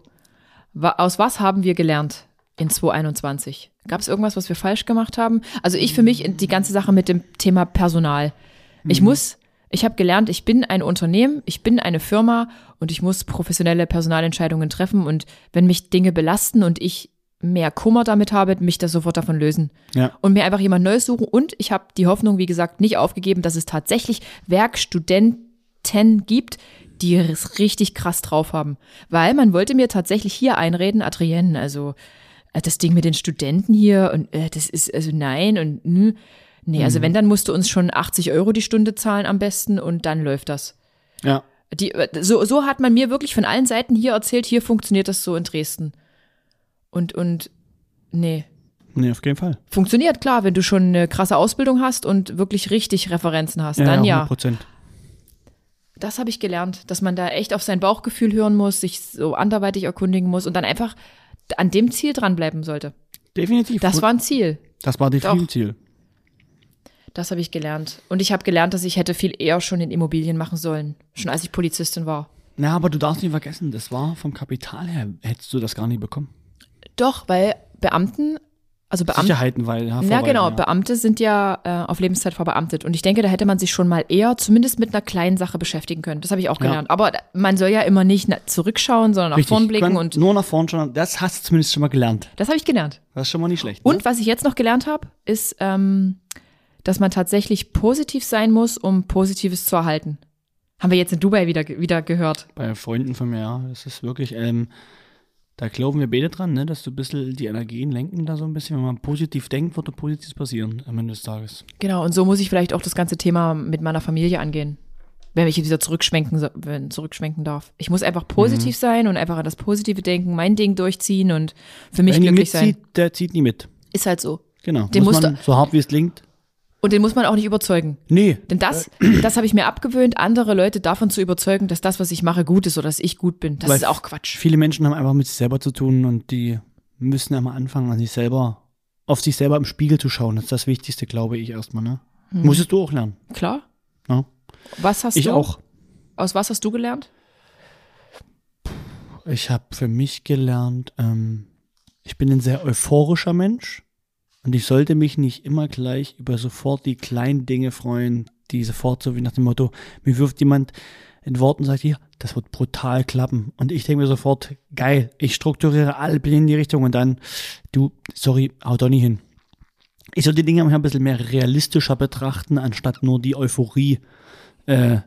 aus was haben wir gelernt in 2021? Gab es irgendwas, was wir falsch gemacht haben? Also ich für mich die ganze Sache mit dem Thema Personal. Ich muss, ich habe gelernt, ich bin ein Unternehmen, ich bin eine Firma und ich muss professionelle Personalentscheidungen treffen und wenn mich Dinge belasten und ich mehr Kummer damit habe, mich das sofort davon lösen Ja. und mir einfach jemand Neues suchen. Und ich habe die Hoffnung, wie gesagt, nicht aufgegeben, dass es tatsächlich Werkstudenten gibt, die es richtig krass drauf haben. Weil man wollte mir tatsächlich hier einreden, Adrienne, also äh, das Ding mit den Studenten hier und äh, das ist, also nein und nö. Nee, also wenn, dann musst du uns schon 80 Euro die Stunde zahlen am besten und dann läuft das. Ja. Die, äh, so, so hat man mir wirklich von allen Seiten hier erzählt, hier funktioniert das so in Dresden. Und, und, nee, Nee, auf jeden Fall. Funktioniert, klar, wenn du schon eine krasse Ausbildung hast und wirklich richtig Referenzen hast, dann ja. 100 Prozent. Das habe ich gelernt, dass man da echt auf sein Bauchgefühl hören muss, sich so anderweitig erkundigen muss und dann einfach an dem Ziel dranbleiben sollte. Definitiv. Das war ein Ziel. das war definitiv ein Ziel. Das habe ich gelernt. Und ich habe gelernt, dass ich hätte viel eher schon in Immobilien machen sollen, schon als ich Polizistin war. Na, aber du darfst nicht vergessen, das war vom Kapital her, hättest du das gar nicht bekommen. Doch, weil Beamten, also Beamte, Sicherheiten, weil ja, Ja, genau. ja. Beamte sind ja äh, auf Lebenszeit verbeamtet. Und ich denke, da hätte man sich schon mal eher zumindest mit einer kleinen Sache beschäftigen können. Das habe ich auch Ja. gelernt. Aber da- man soll ja immer nicht zurückschauen, sondern nach Richtig. vorn blicken. Und nur nach vorn schauen. Das hast du zumindest schon mal gelernt. das habe ich gelernt. Das ist schon mal nicht schlecht. ne? Und was ich jetzt noch gelernt habe, ist, ähm, dass man tatsächlich positiv sein muss, um Positives zu erhalten. Haben wir jetzt in Dubai wieder, wieder gehört. Bei Freunden von mir, ja. Das ist wirklich, ähm, da glauben wir beide dran, ne, dass du ein bisschen die Energien lenken da so ein bisschen. Wenn man positiv denkt, wird da Positives passieren am Ende des Tages. Genau. Und so muss ich vielleicht auch das ganze Thema mit meiner Familie angehen. Wenn ich wieder zurückschwenken, wenn, zurückschwenken darf. Ich muss einfach positiv Mhm. sein und einfach an das Positive denken, mein Ding durchziehen und für mich Wer nie glücklich sein. mitzieht, der zieht nie mit. Ist halt so. Genau. Den muss man, so hart wie es klingt. Und den muss man auch nicht überzeugen. Nee. Denn das, das habe ich mir abgewöhnt, andere Leute davon zu überzeugen, dass das, was ich mache, gut ist oder dass ich gut bin. Das Weil ist auch Quatsch. Viele Menschen haben einfach mit sich selber zu tun und die müssen einmal anfangen, an sich selber, auf sich selber im Spiegel zu schauen. Das ist das Wichtigste, glaube ich, erstmal, ne? Hm. Musstest du auch lernen. Klar. Ja. Was hast Ich du? auch. Aus was hast du gelernt? Ich habe für mich gelernt, ähm, ich bin ein sehr euphorischer Mensch und ich sollte mich nicht immer gleich über sofort die kleinen Dinge freuen, die sofort so wie nach dem Motto, mir wirft jemand in Worten und sagt, hier, das wird brutal klappen. Und ich denke mir sofort, geil, ich strukturiere alle Pläne in die Richtung und dann, du, sorry, hau doch nicht hin. Ich soll die Dinge ein bisschen mehr realistischer betrachten, anstatt nur die Euphorie äh,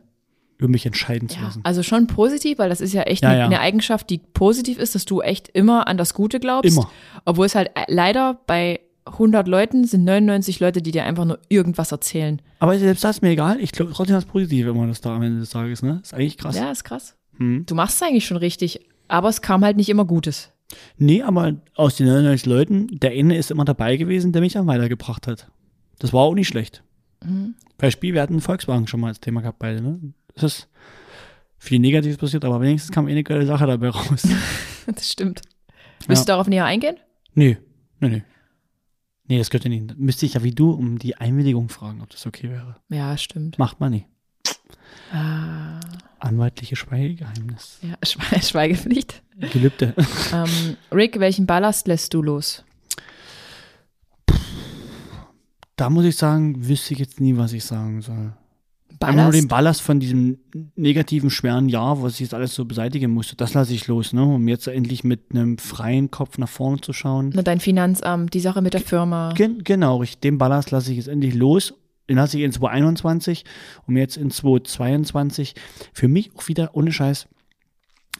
über mich entscheiden zu Ja, lassen. also schon positiv, weil das ist ja echt Ja, eine, ja. eine Eigenschaft, die positiv ist, dass du echt immer an das Gute glaubst. Immer. Obwohl es halt leider bei 100 Leuten sind 99 Leute, die dir einfach nur irgendwas erzählen. Aber selbst das ist mir egal. Ich glaube trotzdem das Positive immer das da am Ende des Tages, ne? Ist eigentlich krass. Ja, ist krass. Hm. Du machst es eigentlich schon richtig, aber es kam halt nicht immer Gutes. Nee, aber aus den 99 Leuten, der eine ist immer dabei gewesen, der mich dann weitergebracht hat. Das war auch nicht schlecht. Mhm. Beispiel, wir hatten Volkswagen schon mal als Thema gehabt beide, ne? Das ist viel Negatives passiert, aber wenigstens kam eh eine geile Sache dabei raus. Das stimmt. Willst du darauf näher eingehen? nee, nee, nee. Nee, das könnte nicht. Müsste ich ja wie du um die Einwilligung fragen, ob das okay wäre. Ja, stimmt. Macht man nicht. Ah, Anwaltliche Schweigegeheimnis. ja, Schwe Schweigepflicht. Gelübde. ähm, Rick, welchen Ballast lässt du los? Da muss ich sagen, wüsste ich jetzt nie, was ich sagen soll. Einmal nur den Ballast von diesem negativen, schweren Jahr, was ich jetzt alles so beseitigen musste, das lasse ich los, ne? Um jetzt endlich mit einem freien Kopf nach vorne zu schauen. Na, dein Finanzamt, die Sache mit der Firma. Gen genau, richtig. Den Ballast lasse ich jetzt endlich los. Den lasse ich in 2021 und jetzt in 2022. Für mich auch wieder ohne Scheiß.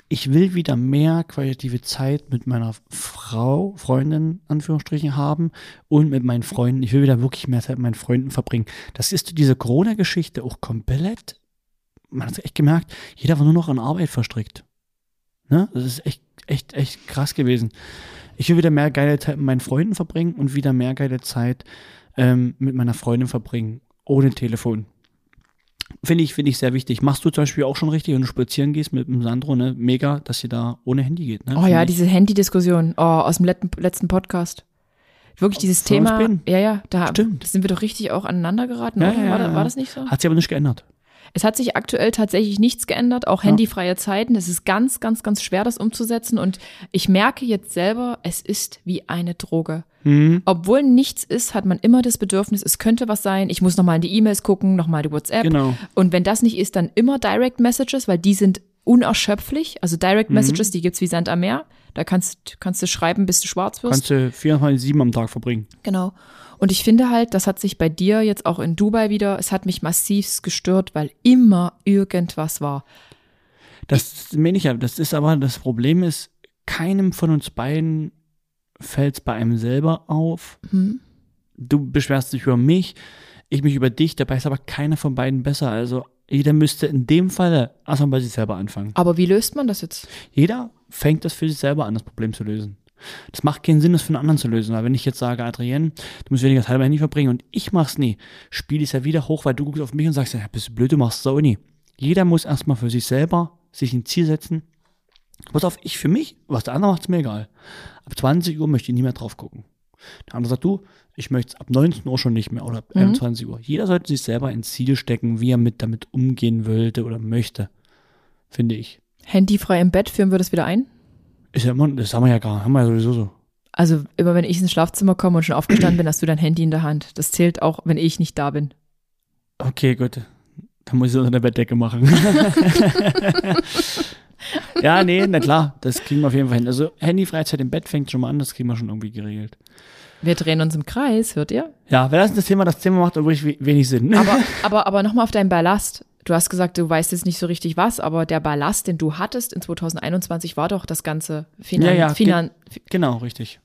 Ich will wieder mehr qualitative Zeit mit meiner Frau, Freundin, Anführungsstrichen, haben und mit meinen Freunden. Ich will wieder wirklich mehr Zeit mit meinen Freunden verbringen. Das ist diese Corona-Geschichte auch komplett. Man hat echt gemerkt, jeder war nur noch an Arbeit verstrickt. Ne? Das ist echt, echt, echt krass gewesen. Ich will wieder mehr geile Zeit mit meinen Freunden verbringen und wieder mehr geile Zeit ähm, mit meiner Freundin verbringen. Ohne Telefon. Finde ich, finde ich sehr wichtig. Machst du zum Beispiel auch schon richtig, wenn du spazieren gehst mit dem Sandro, ne? Mega, dass ihr da ohne Handy geht, ne? Oh ja, ich. diese Handy-Diskussion oh, aus dem letzten, letzten Podcast. Wirklich dieses Thema. Ja, ja, da Stimmt. sind wir doch richtig auch aneinander geraten. Ja, ja, war, ja, da- ja. war das nicht so? Hat sich aber nicht geändert. Es hat sich aktuell tatsächlich nichts geändert, auch Ja. handyfreie Zeiten. Es ist ganz, ganz, ganz schwer, das umzusetzen. Und ich merke jetzt selber, es ist wie eine Droge. Hm, Obwohl nichts ist, hat man immer das Bedürfnis, es könnte was sein. Ich muss nochmal in die E-Mails gucken, nochmal die WhatsApp. genau. Und wenn das nicht ist, dann immer Direct Messages, weil die sind unerschöpflich. Also Direct Mhm. Messages, die gibt's wie Sand am Meer. Da kannst, kannst du schreiben, bis du schwarz wirst. Kannst du 24-7 am Tag verbringen. Genau. Und ich finde halt, das hat sich bei dir jetzt auch in Dubai wieder, es hat mich massiv gestört, weil immer irgendwas war. Das meine ich ja. Das ist aber, das Problem ist, keinem von uns beiden fällt es bei einem selber auf. Hm? Du beschwerst dich über mich, ich mich über dich, dabei ist aber keiner von beiden besser. Also jeder müsste in dem Fall erstmal bei sich selber anfangen. Aber wie löst man das jetzt? Jeder fängt das für sich selber an, das Problem zu lösen. Das macht keinen Sinn, das für einen anderen zu lösen. Weil wenn ich jetzt sage, Adrienne, du musst weniger Zeit bei Handy verbringen und ich mach's nie, spiel ich ja wieder hoch, weil du guckst auf mich und sagst, ja, bist du blöd, du machst es auch nie. Jeder muss erstmal für sich selber sich ein Ziel setzen. Pass auf, ich für mich, was der andere macht, ist mir egal. Ab 20 Uhr möchte ich nie mehr drauf gucken. Der andere sagt, du, ich möchte es ab 19 Uhr schon nicht mehr oder ab Mhm. 21 Uhr. Jeder sollte sich selber ein Ziel stecken, wie er mit damit umgehen wollte oder möchte. Finde ich. Handyfrei im Bett, führen wir das wieder ein? Ist ja immer, das haben wir ja gar, haben wir ja sowieso so. Also immer wenn ich ins Schlafzimmer komme und schon aufgestanden bin, hast du dein Handy in der Hand. Das zählt auch, wenn ich nicht da bin. Okay, gut. Dann muss ich es unter der Bettdecke machen. ja, nee, na klar, das kriegen wir auf jeden Fall hin. Also Handy-Freizeit im Bett fängt schon mal an, das kriegen wir schon irgendwie geregelt. Wir drehen uns im Kreis, hört ihr? Ja, wer das das Thema das Thema macht, obwohl ich we- wenig Sinn. Aber, aber, aber nochmal auf deinen Ballast. Du hast gesagt, du weißt jetzt nicht so richtig was, aber der Ballast, den du hattest in 2021, war doch das ganze Finan Ja, ja, Finan genau, richtig.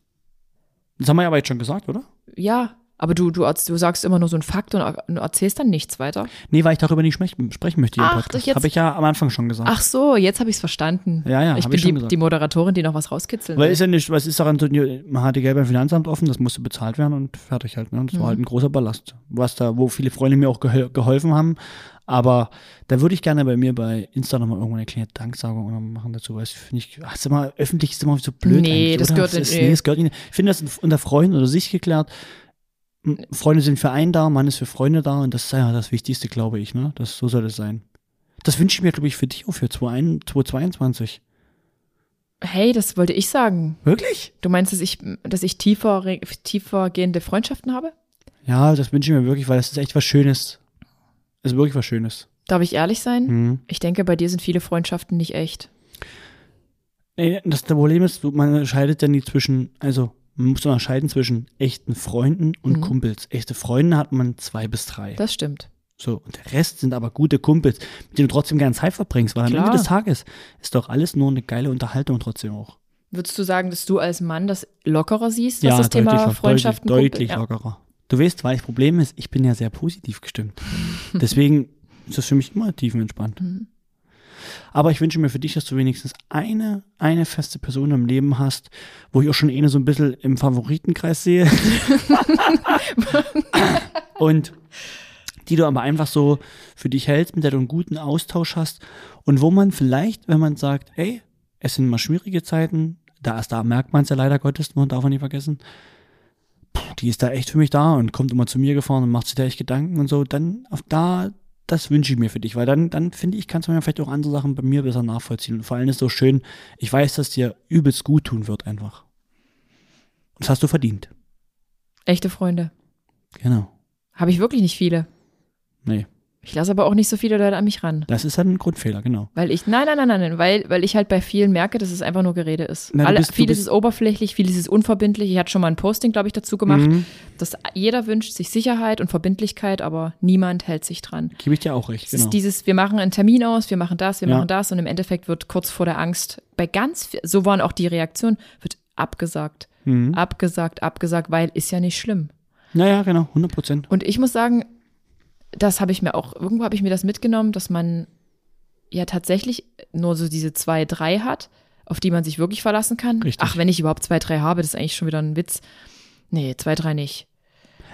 Das haben wir ja aber jetzt schon gesagt, oder? ja, aber du, du, du sagst immer nur so einen Fakt und er- erzählst dann nichts weiter. Nee, weil ich darüber nicht sprech, sprechen möchte im Ach, Podcast. jetzt- Habe ich ja am Anfang schon gesagt. Ach so, jetzt habe ich es verstanden. Ja, ja, ich bin ich die, gesagt. die Moderatorin, die noch was rauskitzeln Weil will. ist ja nicht, was ist daran, so, man hatte Geld beim Finanzamt offen, das musste bezahlt werden und fertig halt. Ne? Das Mhm. war halt ein großer Ballast. Was da, wo viele Freunde mir auch gehol geholfen haben. Aber da würde ich gerne bei mir bei Insta nochmal irgendwann eine kleine Danksagung machen dazu, weil ich finde ich, ach, ist immer, öffentlich ist immer so blöd. Nee, das gehört nicht, Nee, das gehört nicht. Ich finde das unter Freunden oder sich geklärt. Freunde sind für einen da, Mann ist für Freunde da und das ist ja das Wichtigste, glaube ich, ne? Das, so soll es sein. Das wünsche ich mir, glaube ich, für dich auch für 2022. hey, das wollte ich sagen. Wirklich? Du meinst, dass ich, dass ich tiefer, tiefer gehende Freundschaften habe? Ja, das wünsche ich mir wirklich, weil das ist echt was Schönes. Ist wirklich was Schönes. Darf ich ehrlich sein? Mhm. Ich denke, bei dir sind viele Freundschaften nicht echt. Nee, das Problem ist, man unterscheidet ja nie zwischen, also man muss unterscheiden zwischen echten Freunden und Mhm. Kumpels. Echte Freunde hat man zwei bis drei. Das stimmt. So, und der Rest sind aber gute Kumpels, mit denen du trotzdem gerne Zeit verbringst, weil am Klar. Ende des Tages ist doch alles nur eine geile Unterhaltung trotzdem auch. Würdest du sagen, dass du als Mann das lockerer siehst, was das Thema locker- Freundschaften deutlich, deutlich lockerer. Du weißt, weil das Problem ist, ich bin ja sehr positiv gestimmt. Deswegen ist das für mich immer tiefenentspannt. Mhm. Aber ich wünsche mir für dich, dass du wenigstens eine, eine feste Person im Leben hast, wo ich auch schon eine so ein bisschen im Favoritenkreis sehe. und die du aber einfach so für dich hältst, mit der du einen guten Austausch hast und wo man vielleicht, wenn man sagt, ey, es sind mal schwierige Zeiten, da ist da merkt man es ja leider Gottes, man darf man nicht vergessen, die ist da echt für mich da und kommt immer zu mir gefahren und macht sich da echt Gedanken und so, dann auf da, das wünsche ich mir für dich, weil dann, dann finde ich, kannst du mir vielleicht auch andere Sachen bei mir besser nachvollziehen. Und vor allem ist so schön, ich weiß, dass dir übelst gut tun wird einfach. Das hast du verdient. Echte Freunde. Genau. Habe ich wirklich nicht viele. Nee, Ich lasse aber auch nicht so viele Leute an mich ran. das ist halt ein Grundfehler, genau. Weil ich, nein, nein, nein, nein, nein, weil, weil ich halt bei vielen merke, dass es einfach nur Gerede ist. Du Alle, bist- vieles bist- ist oberflächlich, vieles ist unverbindlich. Ich hatte schon mal ein Posting, glaube ich, dazu gemacht, Mhm. dass jeder wünscht sich Sicherheit und Verbindlichkeit, aber niemand hält sich dran. Gebe ich dir auch recht, Es genau. ist dieses, wir machen einen Termin aus, wir machen das, wir Ja. machen das und im Endeffekt wird kurz vor der Angst bei ganz, so waren auch die Reaktionen, wird abgesagt, Mhm. abgesagt, abgesagt, weil ist ja nicht schlimm. Naja, genau, 100 Prozent. Und ich muss sagen, das habe ich mir auch, irgendwo habe ich mir das mitgenommen, dass man ja tatsächlich nur so diese zwei, drei hat, auf die man sich wirklich verlassen kann. Richtig. Ach, wenn ich überhaupt zwei, drei habe, das ist eigentlich schon wieder ein Witz. Nee, zwei, drei nicht.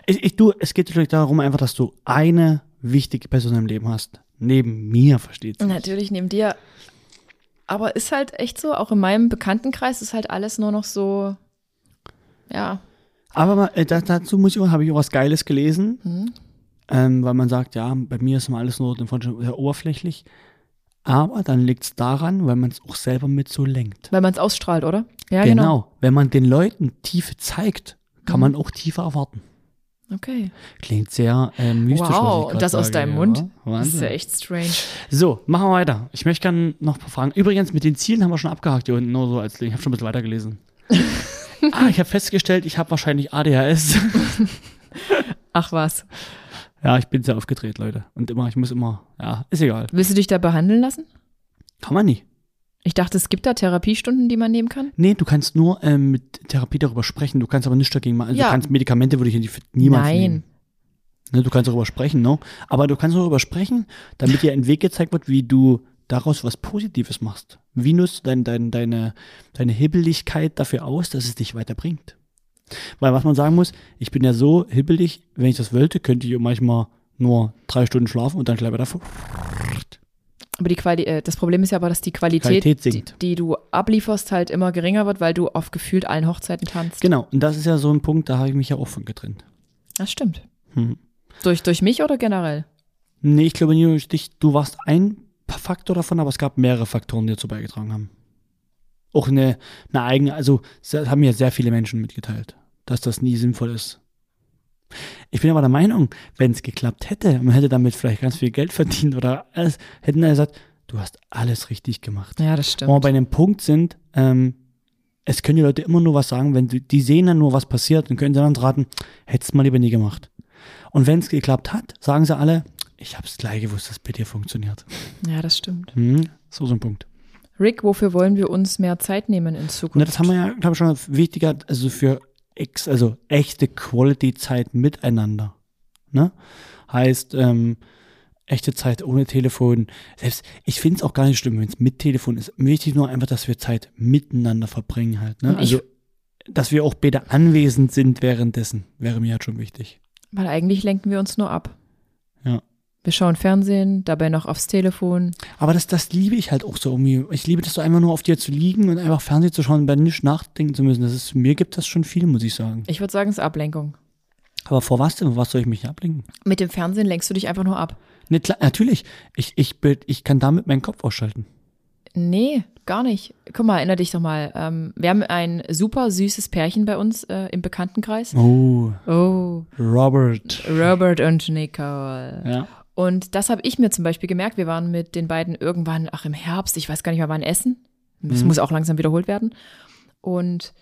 Ich, ich, du, es geht natürlich darum einfach, dass du eine wichtige Person im Leben hast. Neben mir, versteht sich. Natürlich neben dir. Aber ist halt echt so, auch in meinem Bekanntenkreis ist halt alles nur noch so, ja, Aber mal, äh, da, dazu muss ich habe ich auch was Geiles gelesen, Hm. Ähm, weil man sagt, ja, bei mir ist immer alles nur sehr oberflächlich. Aber dann liegt es daran, weil man es auch selber mit so lenkt. weil man es ausstrahlt, oder? Ja, genau. genau. Wenn man den Leuten Tiefe zeigt, kann Mhm. man auch tiefer erwarten. Okay. Klingt sehr äh, mystisch. Wow, und das aus sage, deinem ja. Mund? Das ist Wahnsinn. ja echt strange. So, machen wir weiter. Ich möchte gerne noch ein paar Fragen. Übrigens, mit den Zielen haben wir schon abgehakt hier unten, nur so als. Ich habe schon ein bisschen weitergelesen. ah, ich habe festgestellt, ich habe wahrscheinlich ADHS. Ach was. Ja, ich bin sehr aufgedreht, Leute. Und immer, ich muss immer, ja, ist egal. Willst du dich da behandeln lassen? Kann man nie. Ich dachte, es gibt da Therapiestunden, die man nehmen kann. Nee, du kannst nur ähm, mit Therapie darüber sprechen. Du kannst aber nichts dagegen machen. Also Ja. du kannst Medikamente würde ich nie- niemals Nein. nehmen. Ne, du kannst darüber sprechen, no? Aber du kannst darüber sprechen, damit dir ein Weg gezeigt wird, wie du daraus was Positives machst. Wie nutzt du dein, dein, deine, deine Hibbeligkeit dafür aus, dass es dich weiterbringt? Weil was man sagen muss, ich bin ja so hibbelig, wenn ich das wollte, könnte ich manchmal nur drei Stunden schlafen und dann gleich wieder Aber die Quali äh, das Problem ist ja aber, dass die Qualität, Qualität die, die du ablieferst, halt immer geringer wird, weil du auf gefühlt allen Hochzeiten tanzt. Genau, und das ist ja so ein Punkt, da habe ich mich ja auch von getrennt. Das stimmt. Hm. Durch, durch mich oder generell? Nee, ich glaube nicht durch dich. Du warst ein Faktor davon, aber es gab mehrere Faktoren, die dazu beigetragen haben. Auch eine, eine eigene, also haben ja sehr viele Menschen mitgeteilt, dass das nie sinnvoll ist. Ich bin aber der Meinung, wenn es geklappt hätte, man hätte damit vielleicht ganz viel Geld verdient oder alles, hätten dann gesagt, du hast alles richtig gemacht. Ja, das Wo wir bei einem Punkt sind, ähm, es können die Leute immer nur was sagen, wenn du, die sehen dann nur, was passiert und können dann raten, hättest mal lieber nie gemacht. Und wenn es geklappt hat, sagen sie alle, ich habe es gleich gewusst, dass es bei dir funktioniert. Ja, das stimmt. Hm, so so ein Punkt. Rick, wofür wollen wir uns mehr Zeit nehmen in Zukunft? Und das haben wir ja, glaube ich, schon wichtiger, also für ex, also echte Quality-Zeit miteinander. Ne? Heißt, ähm, echte Zeit ohne Telefon. Selbst, ich finde es auch gar nicht schlimm, wenn es mit Telefon ist. Wichtig nur einfach, dass wir Zeit miteinander verbringen halt. Ne? Also, dass wir auch beide anwesend sind währenddessen, wäre mir halt schon wichtig. Weil eigentlich lenken wir uns nur ab. Ja. Wir schauen Fernsehen, dabei noch aufs Telefon. Aber das, das liebe ich halt auch so irgendwie. Ich liebe das so einfach nur auf dir zu liegen und einfach Fernsehen zu schauen und bei nichts nachdenken zu müssen. Das ist, mir gibt das schon viel, muss ich sagen. Ich würde sagen, es ist Ablenkung. Aber vor was denn? Vor was soll ich mich ablenken? Mit dem Fernsehen lenkst du dich einfach nur ab. Ne, klar, natürlich. Ich, ich, ich kann damit meinen Kopf ausschalten. Nee, gar nicht. Guck mal, erinnere dich doch mal. Ähm, wir haben ein super süßes Pärchen bei uns äh, im Bekanntenkreis. Oh, Oh, Robert. Robert und Nicole. Ja. Und das habe ich mir zum Beispiel gemerkt. Wir waren mit den beiden irgendwann, ach im Herbst, ich weiß gar nicht mehr wann, essen. Das Mhm. muss auch langsam wiederholt werden. Und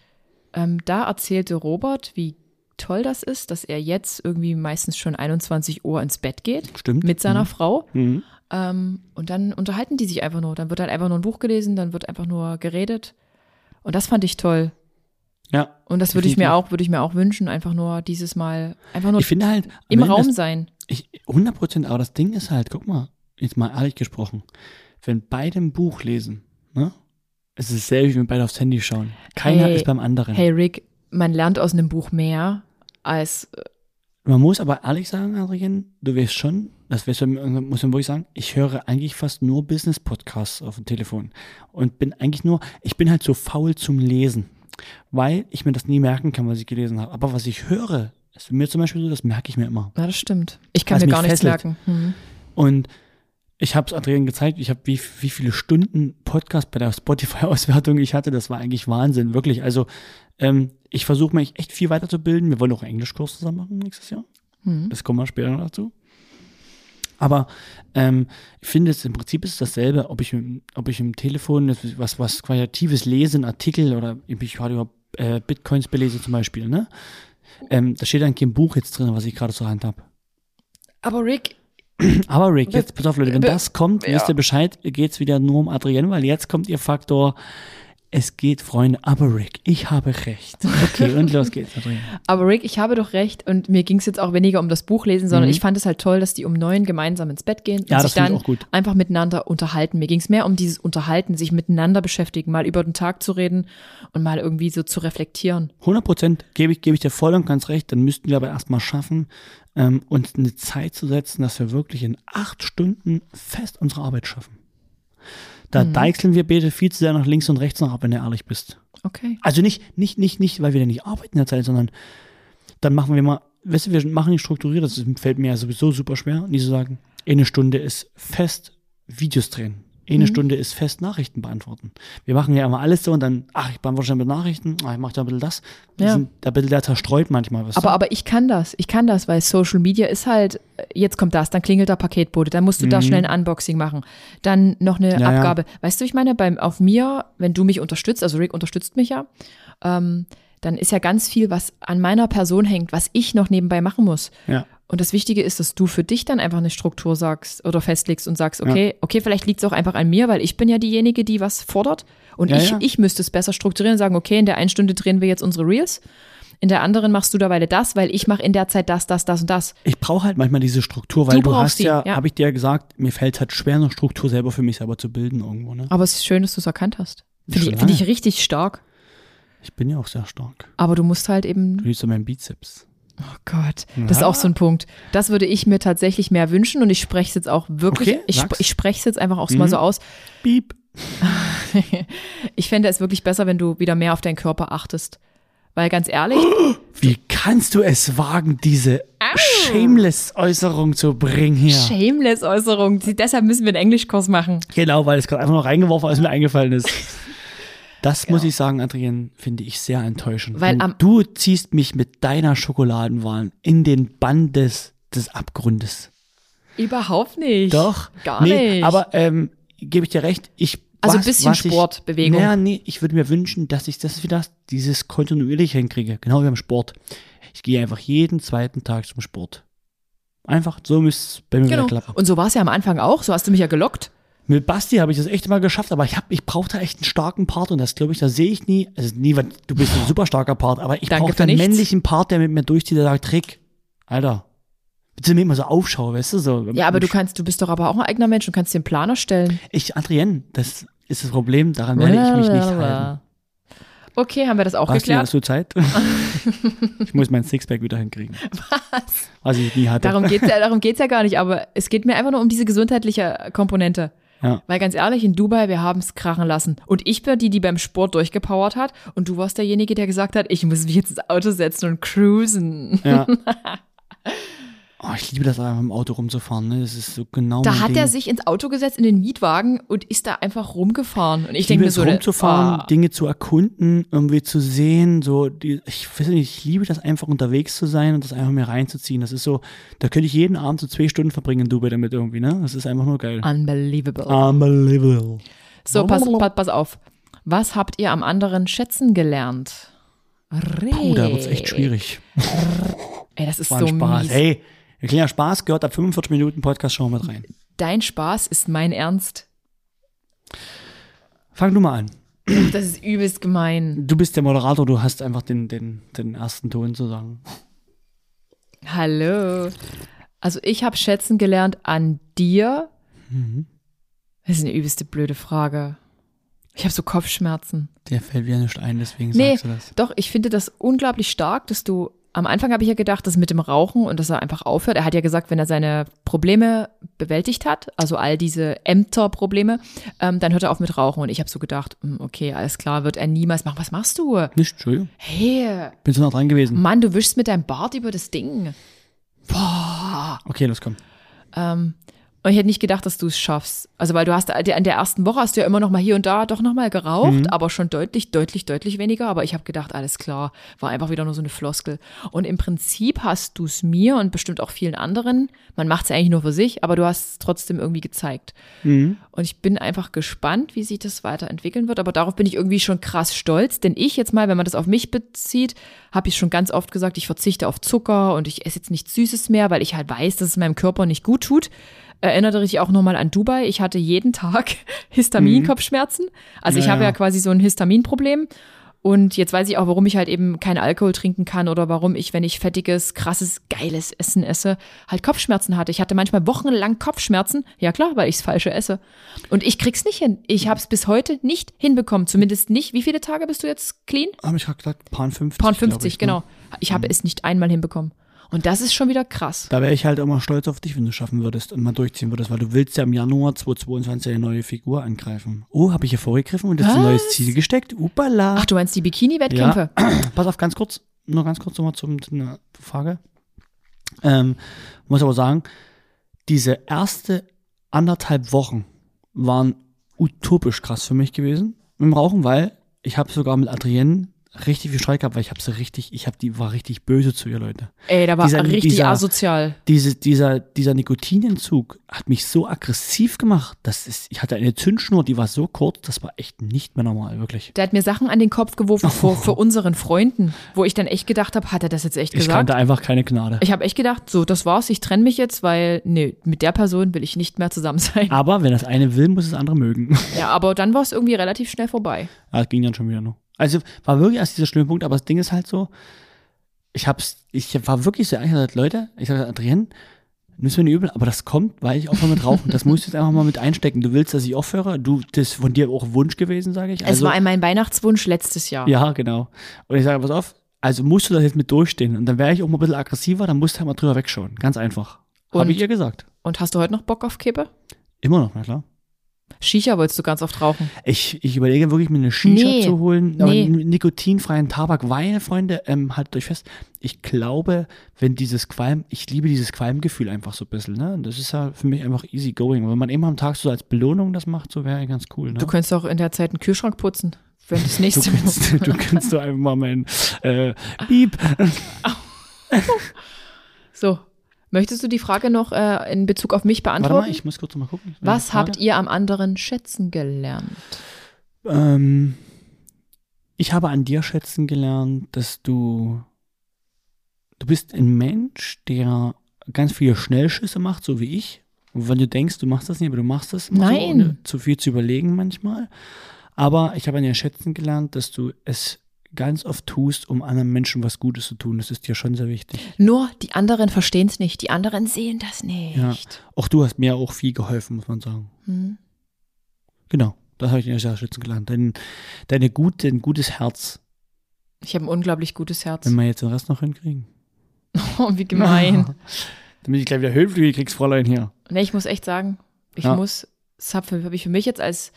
ähm, da erzählte Robert, wie toll das ist, dass er jetzt irgendwie meistens schon 21 Uhr ins Bett geht Stimmt. mit seiner Frau. Mhm. Ähm, und dann unterhalten die sich einfach nur. Dann wird halt einfach nur ein Buch gelesen, dann wird einfach nur geredet. Und das fand ich toll. Ja. Und das würde ich mir auch, würde ich mir auch wünschen, einfach nur dieses Mal, einfach nur Ich finde halt, im Raum sein. Ich, 100 Prozent, aber das Ding ist halt, guck mal, jetzt mal ehrlich gesprochen, wenn beide ein Buch lesen, ne? Es ist wie wenn beide aufs Handy schauen. Keiner Hey, ist beim anderen. Hey Rick, man lernt aus einem Buch mehr als äh, Man muss aber ehrlich sagen, Adrian, du weißt schon, das weißt du, muss man wirklich sagen, ich höre eigentlich fast nur Business-Podcasts auf dem Telefon und bin eigentlich nur, ich bin halt so faul zum Lesen, weil ich mir das nie merken kann, was ich gelesen habe. Aber was ich höre, ist mir zum Beispiel so, das merke ich mir immer. Ja, das stimmt. Ich kann mir gar nichts merken. Hm. Und ich habe es Adrian gezeigt, ich habe wie, wie viele Stunden Podcast bei der Spotify-Auswertung ich hatte, das war eigentlich Wahnsinn, wirklich. Also ähm, ich versuche mich echt viel weiterzubilden. Wir wollen auch einen Englischkurs zusammen machen nächstes Jahr. Hm. Das kommen wir später noch dazu. Aber ähm, ich finde es im Prinzip ist es dasselbe, ob ich, im- ob ich im Telefon das- was, was Qualitatives lese, einen Artikel oder ich gerade über äh, Bitcoins belese zum Beispiel, ne? Ähm, da steht dann kein Buch jetzt drin, was ich gerade zur Hand habe. Aber Rick, Aber Rick, jetzt pass auf, Leute, wenn das kommt, ja. wisst ihr Bescheid, geht's wieder nur um Adrienne, weil jetzt kommt ihr Faktor, es geht, Freunde, aber Rick, ich habe recht. Okay, und los geht's, aber Rick, ich habe doch recht und mir ging es jetzt auch weniger um das Buch lesen, sondern Mhm. ich fand es halt toll, dass die um neun gemeinsam ins Bett gehen und Ja, das sich finde dann ich auch gut. einfach miteinander unterhalten. Mir ging es mehr um dieses Unterhalten, sich miteinander beschäftigen, mal über den Tag zu reden und mal irgendwie so zu reflektieren. 100 Prozent gebe ich, gebe ich dir voll und ganz recht, dann müssten wir aber erstmal schaffen, ähm, uns eine Zeit zu setzen, dass wir wirklich in acht Stunden fest unsere Arbeit schaffen. Da Mhm. deichseln wir beide viel zu sehr nach links und rechts nach ab, wenn du ehrlich bist. Okay. Also nicht, nicht, nicht, nicht, weil wir da nicht arbeiten in der Zeit, sondern dann machen wir mal, weißt du, wir machen nicht strukturiert, das fällt mir ja sowieso super schwer, nicht zu sagen, eine Stunde ist fest Videos drehen. Eine Stunde ist fest Nachrichten beantworten. Wir machen ja immer alles so und dann, ach, ich beantworte schon mit Nachrichten, ach, ich mache da ein bisschen das. Wir Ja. sind da ein bisschen da zerstreut manchmal. Weißt Aber, du? aber ich kann das. Ich kann das, weil Social Media ist halt, jetzt kommt das, dann klingelt der Paketbote, dann musst du da schnell ein Unboxing machen, dann noch eine Mhm. Ja, ja. Abgabe. Weißt du, ich meine, beim, auf mir, wenn du mich unterstützt, also Rick unterstützt mich ja, ähm, dann ist ja ganz viel, was an meiner Person hängt, was ich noch nebenbei machen muss. ja. Und das Wichtige ist, dass du für dich dann einfach eine Struktur sagst oder festlegst und sagst, okay, okay, vielleicht liegt es auch einfach an mir, weil ich bin ja diejenige, die was fordert. Und Ja, ich, ja. ich müsste es besser strukturieren und sagen, okay, in der einen Stunde drehen wir jetzt unsere Reels. In der anderen machst du derweil das, weil ich mache in der Zeit das, das, das und das. Ich brauche halt manchmal diese Struktur, weil Du du, brauchst hast die, ja, ja. habe ich dir ja gesagt, mir fällt halt schwer, eine Struktur selber für mich selber zu bilden irgendwo. Ne? Aber es ist schön, dass du es erkannt hast. Finde ich, find ich richtig stark. Ich bin ja auch sehr stark. Aber du musst halt eben, Du siehst ja meinen Bizeps. Oh Gott, das ist auch so ein Punkt. Das würde ich mir tatsächlich mehr wünschen und ich spreche es jetzt auch wirklich, Okay, ich, ich spreche es jetzt einfach auch mal Mhm. so aus. Piep. Ich fände es wirklich besser, wenn du wieder mehr auf deinen Körper achtest. Weil ganz ehrlich, Wie kannst du es wagen, diese Shameless-Äußerung zu bringen hier? shameless Äußerung. Sie- Deshalb müssen wir einen Englischkurs machen. Genau, weil es gerade einfach noch reingeworfen, als mir eingefallen ist. Das muss ich sagen, Adrian, finde ich sehr enttäuschend. Weil du, am- du ziehst mich mit deiner Schokoladenwahn in den Bann des, des Abgrundes. Überhaupt nicht. Doch. Gar nee, nicht. Aber ähm, gebe ich dir recht, ich. Also ein bisschen was Sport, ich, Bewegung. Naja, nee, ich würde mir wünschen, dass ich das wieder dieses kontinuierlich hinkriege. Genau wie beim Sport. Ich gehe einfach jeden zweiten Tag zum Sport. Einfach, so müsste es bei mir genau. wieder klappen. Und so war es ja am Anfang auch. So hast du mich ja gelockt. Mit Basti habe ich das echt mal geschafft, aber ich, hab, ich brauche da echt einen starken Part und das glaube ich, da sehe ich nie. Also nie, weil du bist ein super starker Part, aber ich brauche einen nichts. männlichen Part, der mit mir durchzieht, der sagt, Trick, Alter, bitte mir immer so aufschauen, weißt du so. Ja, aber du kannst, du bist doch aber auch ein eigener Mensch und kannst dir einen Plan erstellen. Ich, Adrienne, das ist das Problem, daran werde ich mich nicht halten. Okay, haben wir das auch Basti, geklärt? hast du Zeit? ich muss mein Sixpack wieder hinkriegen. Was? Was ich nie hatte. Darum geht's ja, darum geht's ja gar nicht, aber es geht mir einfach nur um diese gesundheitliche Komponente. Ja. Weil ganz ehrlich, in Dubai, wir haben's krachen lassen. Und ich war die, die beim Sport durchgepowert hat. Und du warst derjenige, der gesagt hat, ich muss mich jetzt ins Auto setzen und cruisen. Ja. Oh, ich liebe das einfach im Auto rumzufahren. Ne? Das ist so genau. Da hat Ding. er sich ins Auto gesetzt in den Mietwagen und ist da einfach rumgefahren. Und ich Ich denke liebe mir es so, rumzufahren, ah, Dinge zu erkunden, irgendwie zu sehen. So, die, ich weiß nicht, ich liebe das einfach unterwegs zu sein und das einfach mir reinzuziehen. Das ist so, da könnte ich jeden Abend so zwei Stunden verbringen in Dubai damit irgendwie, ne? Das ist einfach nur geil. unbelievable. Unbelievable. So, pass, pass, pass auf. Was habt ihr am anderen schätzen gelernt? Puh, da wird's echt schwierig. Ey, das ist so Spaß. mies. Hey, ein kleiner Spaß gehört ab 45 Minuten Podcast schon mit rein. Dein Spaß ist mein Ernst. Fang du mal an. Das ist übelst gemein. Du bist der Moderator, du hast einfach den, den, den ersten Ton zu sagen. Hallo. Also ich habe schätzen gelernt an dir. Mhm. Das ist eine übelste blöde Frage. Ich habe so Kopfschmerzen. Der fällt mir nicht ein, deswegen Nee, sagst du das. doch, ich finde das unglaublich stark, dass du am Anfang habe ich ja gedacht, das mit dem Rauchen und dass er einfach aufhört. Er hat ja gesagt, wenn er seine Probleme bewältigt hat, also all diese Ämterprobleme, ähm, dann hört er auf mit Rauchen. Und ich habe so gedacht, hm, okay, alles klar, wird er niemals machen. Was machst du? Nicht, Entschuldigung. Hey, Bin so nah dran gewesen. Mann, du wischst mit deinem Bart über das Ding. Okay, los, komm. Ähm, und ich hätte nicht gedacht, dass du es schaffst. Also, weil du hast in der ersten Woche hast du ja immer noch mal hier und da doch noch mal geraucht, aber schon deutlich, deutlich, deutlich weniger. Aber ich habe gedacht, alles klar, war einfach wieder nur so eine Floskel. Und im Prinzip hast du es mir und bestimmt auch vielen anderen, man macht es ja eigentlich nur für sich, aber du hast es trotzdem irgendwie gezeigt. Und ich bin einfach gespannt, wie sich das weiterentwickeln wird. Aber darauf bin ich irgendwie schon krass stolz. Denn ich jetzt mal, wenn man das auf mich bezieht, habe ich schon ganz oft gesagt, ich verzichte auf Zucker und ich esse jetzt nichts Süßes mehr, weil ich halt weiß, dass es meinem Körper nicht gut tut. Erinnerte dich auch nochmal an Dubai. Ich hatte jeden Tag Histaminkopfschmerzen. Also ich Ja, habe ja quasi so ein Histaminproblem. Und jetzt weiß ich auch, warum ich halt eben keinen Alkohol trinken kann oder warum ich, wenn ich fettiges, krasses, geiles Essen esse, halt Kopfschmerzen hatte. Ich hatte manchmal wochenlang Kopfschmerzen. Ja klar, weil ich das Falsche esse. Und ich krieg's nicht hin. Ich habe es bis heute nicht hinbekommen. Zumindest nicht. Wie viele Tage bist du jetzt clean? Habe ich gerade gesagt, Paar 50. Pound glaub 50, ich, ne? genau. Ich habe es nicht einmal hinbekommen. Und das ist schon wieder krass. Da wäre ich halt immer stolz auf dich, wenn du es schaffen würdest und mal durchziehen würdest, weil du willst ja im Januar 2022 eine neue Figur angreifen. Oh, habe ich hier vorgegriffen und jetzt ein neues Ziel gesteckt? Upala. Ach, du meinst die Bikini-Wettkämpfe? Pass auf, ganz kurz, nur ganz kurz nochmal zum, zu einer Frage. Ähm, muss aber sagen, diese erste anderthalb Wochen waren utopisch krass für mich gewesen mit dem Rauchen, weil ich habe sogar mit Adrienne richtig viel Streit gehabt, weil ich habe sie richtig, ich habe die war richtig böse zu ihr, Leute. Ey, da war Dieser- richtig dieser- asozial. Diese, dieser, dieser Nikotinentzug hat mich so aggressiv gemacht, dass ist, ich hatte eine Zündschnur, die war so kurz, das war echt nicht mehr normal, wirklich. Der hat mir Sachen an den Kopf geworfen vor, für unseren Freunden, wo ich dann echt gedacht habe, hat er das jetzt echt Ich gesagt? kannte einfach keine Gnade. Ich habe echt gedacht, so, das war's, ich trenne mich jetzt, weil, nee, mit der Person will ich nicht mehr zusammen sein. Aber wenn das eine will, muss das andere mögen. Ja, aber dann war es irgendwie relativ schnell vorbei. Ja, das ging dann schon wieder noch. Also war wirklich erst dieser schlimme Punkt, aber das Ding ist halt so, ich hab's, ich war wirklich so ehrlich gesagt, Leute, ich sage Adrienne, nimm's mir nicht übel, aber das kommt, weil ich aufhöre mit Rauchen. Das musst du jetzt einfach mal mit einstecken. Du willst, dass ich aufhöre, du, das ist von dir auch ein Wunsch gewesen, sage ich. es Also, war mein Weihnachtswunsch letztes Jahr. ja, genau. Und ich sage, pass auf, also musst du das jetzt mit durchstehen. Und dann wäre ich auch mal ein bisschen aggressiver, dann musst du halt mal drüber wegschauen. Ganz einfach. Habe ich ihr gesagt. Und hast du heute noch Bock auf Kippe? Immer noch, na klar. Shisha wolltest du ganz oft rauchen. Ich, ich überlege wirklich, mir eine Shisha Nee, zu holen, aber nee. nikotinfreien Tabak, weil, Freunde, ähm, haltet euch fest, ich glaube, wenn dieses Qualm, ich liebe dieses Qualmgefühl einfach so ein bisschen, ne? Das ist ja für mich einfach easy going. Wenn man immer am Tag so als Belohnung das macht, so wäre ja ganz cool, ne? Du könntest auch in der Zeit einen Kühlschrank putzen, wenn das Du nächste kannst, du kannst so einfach mal mein äh, Piep. So, möchtest du die Frage noch äh, in Bezug auf mich Warte beantworten? mal, ich muss kurz mal gucken. Was habt ihr am anderen schätzen gelernt? Ähm, ich habe an dir schätzen gelernt, dass du, du bist ein Mensch, der ganz viele Schnellschüsse macht, so wie ich. Und wenn du denkst, du machst das nicht, aber du machst das immer so, Nein. ohne zu viel zu überlegen manchmal. Aber ich habe an dir schätzen gelernt, dass du es ganz oft tust, um anderen Menschen was Gutes zu tun. Das ist dir schon sehr wichtig. Nur die anderen verstehen es nicht, die anderen sehen das nicht. Ja. Auch du hast mir auch viel geholfen, muss man sagen. Hm. Genau, das habe ich an dir sehr schätzen gelernt. Dein, deine gute, ein gutes Herz. Ich habe ein unglaublich gutes Herz. Wenn wir jetzt den Rest noch hinkriegen. Oh, wie gemein. Damit ich gleich wieder Höhenflüge kriegst, Fräulein hier. nee, ich muss echt sagen, ich Ja. muss, das habe hab ich für mich jetzt als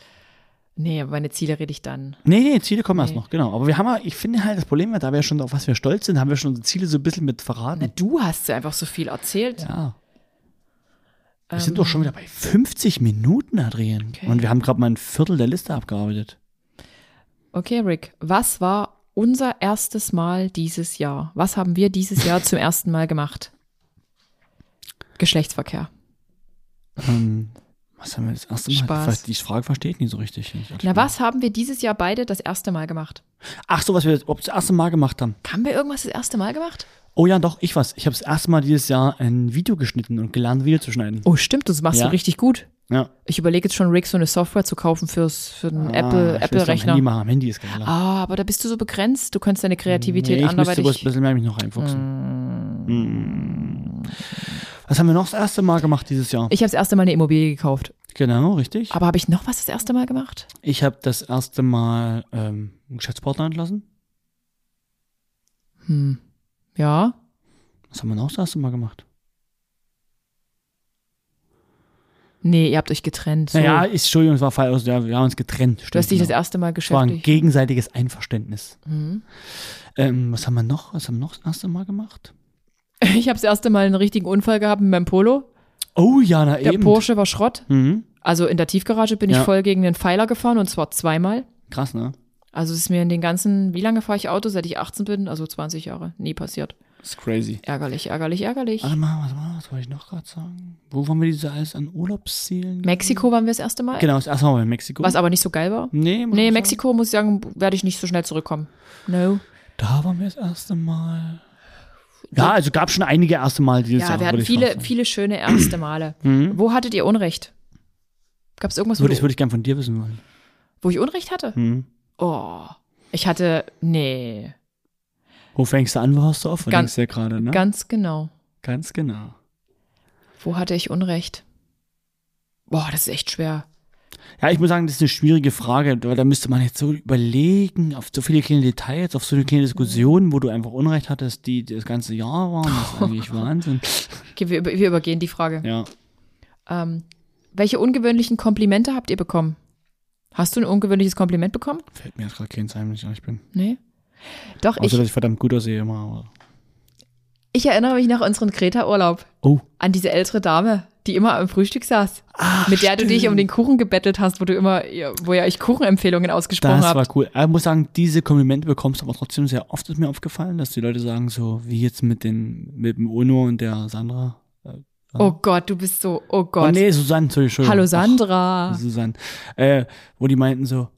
Nee, aber meine Ziele rede ich dann. Nee, nee, Ziele kommen erst Nee. noch, genau. Aber wir haben ja, ich finde halt, das Problem, da wir schon auf was wir stolz sind, haben wir schon unsere Ziele so ein bisschen mit verraten. Na, du hast ja einfach so viel erzählt. Ja. Wir Ähm, sind doch schon wieder bei 50 Minuten, Adrian. Okay. Und wir haben gerade mal ein Viertel der Liste abgearbeitet. Okay, Rick, was war unser erstes Mal dieses Jahr? Was haben wir dieses Jahr zum ersten Mal gemacht? Geschlechtsverkehr. Ähm, was haben wir das erste Mal? Spaß. Die Frage verstehe ich nicht so richtig. Na, was haben wir dieses Jahr beide das erste Mal gemacht? Ach so, was wir ob das erste Mal gemacht haben. Haben wir irgendwas das erste Mal gemacht? Oh ja, doch, ich was. Ich habe das erste Mal dieses Jahr ein Video geschnitten und gelernt, Video zu schneiden. Oh, stimmt, das machst Ja. du richtig gut. Ja. Ich überlege jetzt schon, Rick so eine Software zu kaufen fürs, für den Ah, Apple, ich will's Apple am Handy Rechner. machen. Am Handy ist geiler. Ah, aber da bist du so begrenzt. Du kannst deine Kreativität nee, ich müsste bloß ein anderweitig. bisschen mehr mich noch reinfuchsen. Mm. Was haben wir noch das erste Mal gemacht dieses Jahr? Ich habe das erste Mal eine Immobilie gekauft. genau, richtig. Aber habe ich noch was das erste Mal gemacht? Ich habe das erste Mal ähm, einen Geschäftspartner entlassen. Hm. Ja. Was haben wir noch das erste Mal gemacht? Nee, ihr habt euch getrennt. So. Naja, ist, Entschuldigung, es war falsch. Ja, wir haben uns getrennt. du hast stimmt, dich das genau. erste Mal Es war ein geschäftlich. gegenseitiges Einverständnis. Mhm. Ähm, was haben wir noch? Was haben wir noch das erste Mal gemacht? Ich habe das erste Mal einen richtigen Unfall gehabt mit meinem Polo. Oh ja, na Der eben. Porsche war Schrott. Mhm. Also in der Tiefgarage bin ich Ja. voll gegen den Pfeiler gefahren und zwar zweimal. Krass, ne? Also es ist mir in den ganzen, wie lange fahre ich Auto, seit ich 18 bin? Also 20 Jahre. Nie passiert. Das ist crazy. Ärgerlich, ärgerlich, ärgerlich. Warte mal, was, war, was wollte ich noch gerade sagen? Wo waren wir diese alles an Urlaubszielen? Mexiko waren wir das erste Mal. Genau, das erste Mal war in Mexiko. Was aber nicht so geil war. Nee, muss Nee, Mexiko, muss ich sagen, werde ich nicht so schnell zurückkommen. No. Sagen. Da waren wir das erste Mal. Ja, also gab schon einige erste Mal dieses Ja, Jahr. wir hatten viele, viele schöne erste Male. Wo hattet ihr Unrecht? Gab es irgendwas, wo, das würde ich gern von dir wissen wollen. wo ich Unrecht hatte? Hm. Oh. Ich hatte, nee, Wo fängst du an, wo hörst du auf? Ganz- ja gerade, ne? ganz genau. Ganz genau. Wo hatte ich Unrecht? Boah, das ist echt schwer. Ja, ich muss sagen, das ist eine schwierige Frage, weil da müsste man jetzt so überlegen, auf so viele kleine Details, auf so eine kleine Diskussion, wo du einfach Unrecht hattest, die das ganze Jahr waren. Das ist eigentlich Wahnsinn. Okay, wir, über- wir übergehen die Frage. Ja. Ähm, welche ungewöhnlichen Komplimente habt ihr bekommen? Hast du ein ungewöhnliches Kompliment bekommen? Fällt mir jetzt gerade keins ein, wenn ich ehrlich bin. Nee. Doch, Außer, ich, dass ich verdammt gut aussehe immer. Aber. ich erinnere mich noch an unseren Kreta-Urlaub. Oh. An diese ältere Dame, die immer am Frühstück saß. Ach, mit der du dich um den Kuchen gebettelt hast, wo du immer, wo ihr euch Kuchenempfehlungen ausgesprochen Das habt. war cool. Ich muss sagen, diese Komplimente bekommst du aber trotzdem sehr oft, ist mir aufgefallen, dass die Leute sagen, so wie jetzt mit, den, mit dem Uno und der Sandra. Oh Gott, du bist so, oh Gott. Oh nee, Susanne, Entschuldigung. Hallo Ach, Sandra. Susanne. Äh, wo die meinten so,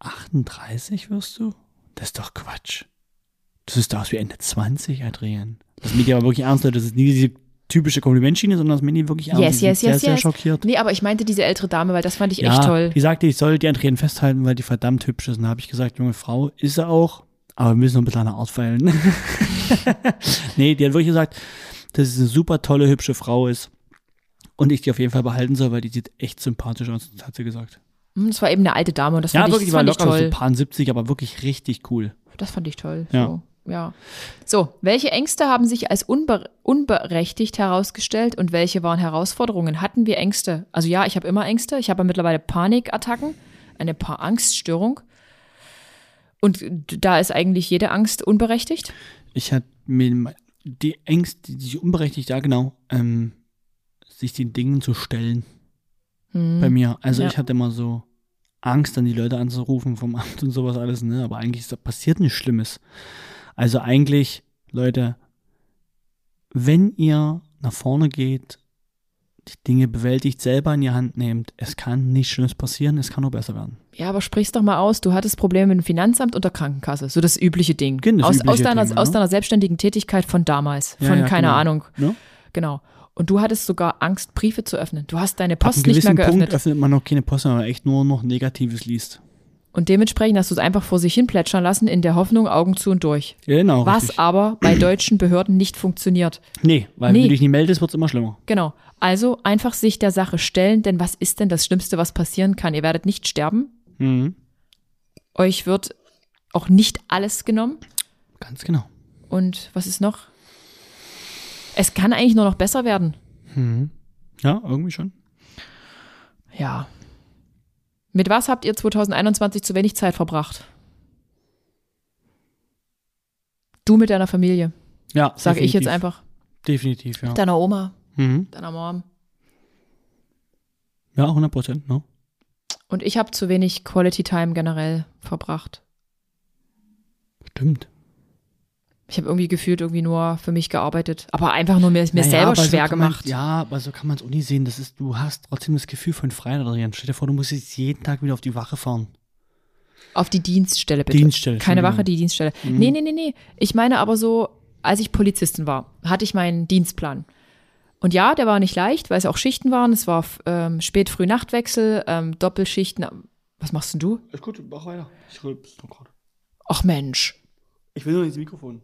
38 wirst du? Das ist doch Quatsch. Du siehst aus wie Ende 20, Adrian. Das ist mir aber wirklich ernst, Leute. Das ist nie diese typische Komplimentschiene, sondern das nie wirklich ernst. Yes, yes, sehr, yes, sehr yes. schockiert. Nee, aber ich meinte diese ältere Dame, weil das fand ich ja, echt toll. Die sagte, ich soll die Adrian festhalten, weil die verdammt hübsch ist. Und da habe ich gesagt, junge Frau, ist sie auch, aber wir müssen noch ein bisschen an der Art feilen. nee, die hat wirklich gesagt, dass es eine super tolle, hübsche Frau ist. Und ich die auf jeden Fall behalten soll, weil die sieht echt sympathisch aus, hat sie gesagt. Hm, Das war eben eine alte Dame und das Ja, fand wirklich, ich, war das fand ich locker so toll. paar 70, aber wirklich richtig cool. Das fand ich toll. Ja. So, ja. So, welche Ängste haben sich als unbe unberechtigt herausgestellt und welche waren Herausforderungen? Hatten wir Ängste? Also ja, ich habe immer Ängste. Ich habe mittlerweile Panikattacken, eine paar Angststörung. Und da ist eigentlich jede Angst unberechtigt. Ich hatte mir die Ängste, die sich unberechtigt, ja genau, ähm, sich den Dingen zu stellen. Bei mir. Also Ja. ich hatte immer so Angst, dann die Leute anzurufen vom Amt und sowas alles, ne? Aber eigentlich ist da passiert nichts Schlimmes. Also eigentlich, Leute, wenn ihr nach vorne geht, die Dinge bewältigt, selber in die Hand nehmt, es kann nichts Schlimmes passieren, es kann nur besser werden. Ja, aber sprich's doch mal aus. Du hattest Probleme mit dem Finanzamt und der Krankenkasse. So das übliche Ding. Genau, aus, aus, deiner, Ding, aus ne? deiner selbstständigen Tätigkeit von damals. Ja, Von ja, keine genau. Ahnung. Ne? Genau. Und du hattest sogar Angst, Briefe zu öffnen. Du hast deine Post nicht mehr geöffnet. Punkt öffnet man noch keine Post, sondern echt nur noch Negatives liest. Und dementsprechend hast du es einfach vor sich hin plätschern lassen, in der Hoffnung, Augen zu und durch. Genau, Was richtig. aber bei deutschen Behörden nicht funktioniert. Nee, weil Nee. wenn du dich nicht meldest, wird es immer schlimmer. Genau. Also einfach sich der Sache stellen, denn was ist denn das Schlimmste, was passieren kann? Ihr werdet nicht sterben. Mhm. Euch wird auch nicht alles genommen. Ganz genau. Und was ist noch? Es kann eigentlich nur noch besser werden. Ja, irgendwie schon. Ja. Mit was habt ihr 2021 zu wenig Zeit verbracht? Du mit deiner Familie, Ja, sage ich jetzt einfach. Definitiv, ja. Deiner Oma, Mhm. deiner Mom. Ja, 100 Prozent, ne? Und ich habe zu wenig Quality Time generell verbracht. Stimmt. Ich habe irgendwie gefühlt irgendwie nur für mich gearbeitet, aber einfach nur mir, mir Naja, selber aber so schwer kann man- gemacht. Ja, aber so kann man es auch nie sehen. Das ist, du hast trotzdem das Gefühl von Freiheit, Adrian. Stell dir vor, du musst jetzt jeden Tag wieder auf die Wache fahren. Auf die Dienststelle bitte. Dienststelle, Keine. Wache, die Dienststelle. Nee, nee, nee, nee. Ich meine aber so, als ich Polizistin war, hatte ich meinen Dienstplan. Und ja, der war nicht leicht, weil es auch Schichten waren. Es war ähm, spät, früh Nachtwechsel, ähm, Doppelschichten. Was machst denn du? Ist gut, mach weiter. Ich rülp gerade. Ach Mensch. Ich will nur ins Mikrofon.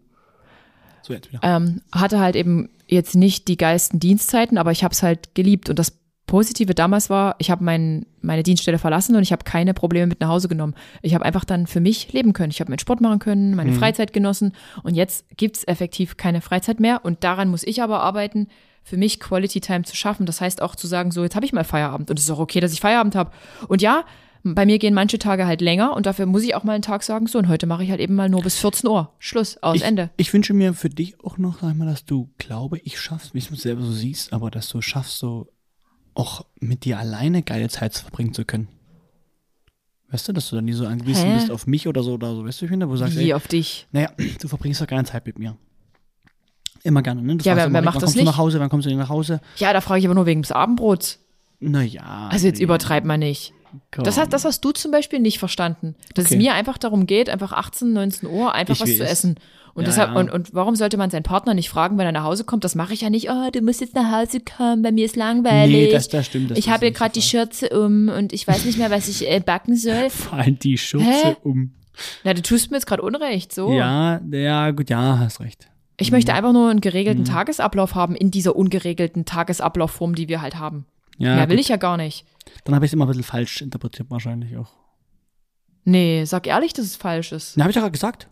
So, jetzt wieder. ähm, hatte halt eben jetzt nicht die geilsten Dienstzeiten, aber ich habe es halt geliebt. Und das Positive damals war, ich habe mein, meine Dienststelle verlassen und ich habe keine Probleme mit nach Hause genommen. Ich habe einfach dann für mich leben können. Ich habe meinen Sport machen können, meine Freizeit genossen und jetzt gibt's effektiv keine Freizeit mehr. Und daran muss ich aber arbeiten, für mich Quality Time zu schaffen. Das heißt auch zu sagen, so jetzt habe ich mal Feierabend und es ist auch okay, dass ich Feierabend habe. Und ja, bei mir gehen manche Tage halt länger und dafür muss ich auch mal einen Tag sagen, so und heute mache ich halt eben mal nur bis 14 Uhr. Schluss, aus, ich, Ende. Ich wünsche mir für dich auch noch, sag ich mal, dass du, glaube ich, schaffst, wie du es selber so siehst, aber dass du schaffst, so auch mit dir alleine geile Zeit verbringen zu können. Weißt du, dass du dann nie so angewiesen Hä? bist auf mich oder so oder so, weißt du, ich finde, wo du sagst, Wie ey, auf dich. naja, du verbringst doch gerne Zeit mit mir. Immer gerne, ne? Das Ja, wer- immer wer macht wann das kommst du nicht? nach Hause, wann kommst du nach Hause? Ja, da frage ich aber nur wegen des Abendbrots. Naja. Also jetzt übertreibt man nicht. Das, hast, das hast du zum Beispiel nicht verstanden. Dass Okay. es mir einfach darum geht, einfach 18, 19 Uhr einfach Ich was zu essen. Und Ja, deshalb, ja. Und, und warum sollte man seinen Partner nicht fragen, wenn er nach Hause kommt? Das mache ich ja nicht. Oh, du musst jetzt nach Hause kommen, bei mir ist langweilig. Nee, das, das stimmt. Das ich habe gerade die Schürze um und ich weiß nicht mehr, was ich äh, backen soll. Vor allem die Schürze Hä? um. Na, du tust mir jetzt gerade Unrecht. So. Ja, ja, gut, ja, hast recht. Ich möchte Mhm. einfach nur einen geregelten Tagesablauf haben in dieser ungeregelten Tagesablaufform, die wir halt haben. Ja, Mehr will gut. ich ja gar nicht. Dann habe ich es immer ein bisschen falsch interpretiert, wahrscheinlich auch. Nee, sag ehrlich, dass es falsch ist. Na, habe ich doch gerade gesagt.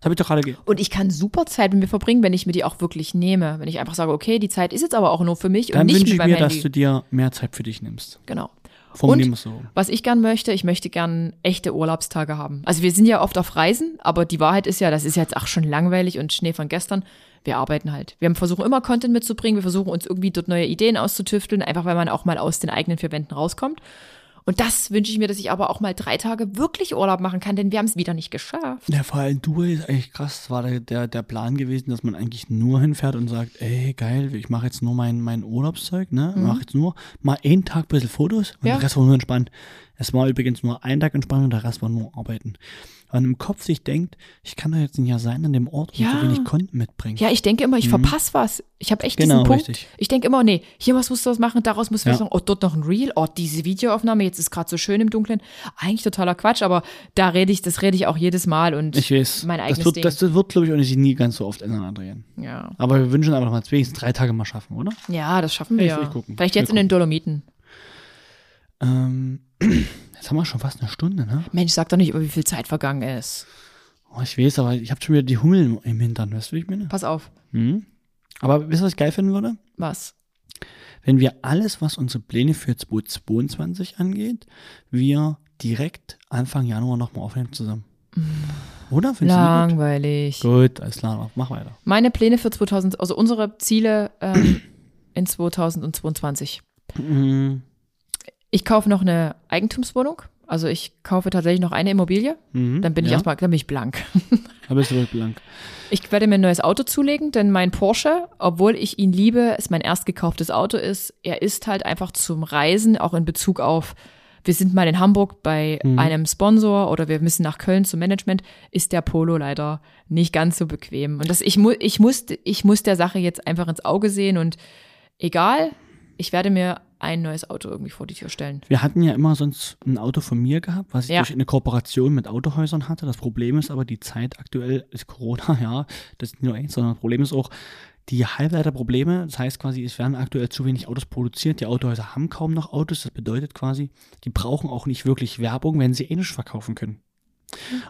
Das habe ich doch gerade ge Und ich kann super Zeit mit mir verbringen, wenn ich mir die auch wirklich nehme. Wenn ich einfach sage, okay, die Zeit ist jetzt aber auch nur für mich Dann und nicht wünsche ich mir, Handy. dass du dir mehr Zeit für dich nimmst. genau. Formulieren Und- so. Was ich gern möchte, ich möchte gern echte Urlaubstage haben. Also wir sind ja oft auf Reisen, aber die Wahrheit ist ja, das ist jetzt auch schon langweilig und Schnee von gestern. Wir arbeiten halt. Wir versuchen immer Content mitzubringen, wir versuchen uns irgendwie dort neue Ideen auszutüfteln, einfach weil man auch mal aus den eigenen vier Wänden rauskommt. Und das wünsche ich mir, dass ich aber auch mal drei Tage wirklich Urlaub machen kann, denn wir haben es wieder nicht geschafft. Ja, vor allem du ist eigentlich krass. Das war der, der, der Plan gewesen, dass man eigentlich nur hinfährt und sagt, ey, geil, ich mache jetzt nur mein, mein Urlaubszeug, ne? Mache jetzt nur mal einen Tag ein bisschen Fotos und Mhm. Ja. der Rest war nur entspannt. Es war übrigens nur ein Tag entspannt und der Rest war nur arbeiten. Man im Kopf sich denkt, ich kann doch jetzt nicht ja sein an dem Ort und Ja. so wenig Konten mitbringen. Ja, ich denke immer, ich verpasse was. Ich habe echt Mhm. Genau, diesen Punkt. richtig. Ich denke immer, nee, hier was musst du was machen, daraus musst du Ja. was machen. Oh, dort noch ein Reel, oh, diese Videoaufnahme, jetzt ist gerade so schön im Dunkeln. Eigentlich totaler Quatsch, aber da rede ich, das rede ich auch jedes Mal und Ich weiß. mein eigenes das wird, Ding. das, wird, glaube ich, auch nicht nie ganz so oft ändern, Adrian. ja. Aber wir wünschen einfach mal wenigstens drei Tage mal schaffen, oder? ja, das schaffen wir Ich ja. Vielleicht jetzt in den Dolomiten. Ähm, jetzt haben wir schon fast eine Stunde, ne? Mensch, sag doch nicht, über wie viel Zeit vergangen ist. Oh, ich weiß, aber ich habe schon wieder die Hummel im- Hintern, weißt du, wie ich meine? Pass auf. Mhm. Aber wisst ihr, was ich geil finden würde? Was? Wenn wir alles, was unsere Pläne für 2022 angeht, wir direkt Anfang Januar nochmal aufnehmen zusammen. Oder? Findest Langweilig. gut? Gut, alles klar, mach weiter. Meine Pläne für 2000, also unsere Ziele ähm, in 2022. Mhm. Ich kaufe noch eine Eigentumswohnung. Also ich kaufe tatsächlich noch eine Immobilie. Mhm. Dann bin ich ja, erstmal, dann bin ich blank. Da bist du wirklich blank. Ich werde mir ein neues Auto zulegen, denn mein Porsche, obwohl ich ihn liebe, es mein erst gekauftes Auto ist, er ist halt einfach zum Reisen, auch in Bezug auf, wir sind mal in Hamburg bei einem Sponsor oder wir müssen nach Köln zum Management, ist der Polo leider nicht ganz so bequem. Und das, ich, mu ich, muss, ich muss der Sache jetzt einfach ins Auge sehen und egal, ich werde mir ein neues Auto irgendwie vor die Tür stellen. Wir hatten ja immer sonst ein Auto von mir gehabt, was ich Ja. durch eine Kooperation mit Autohäusern hatte. Das Problem ist aber, die Zeit aktuell ist Corona, ja. Das ist nicht nur eins, sondern das Problem ist auch die Halbleiterprobleme. Das heißt quasi, es werden aktuell zu wenig Autos produziert. Die Autohäuser haben kaum noch Autos. Das bedeutet quasi, die brauchen auch nicht wirklich Werbung, wenn sie eh nicht verkaufen können.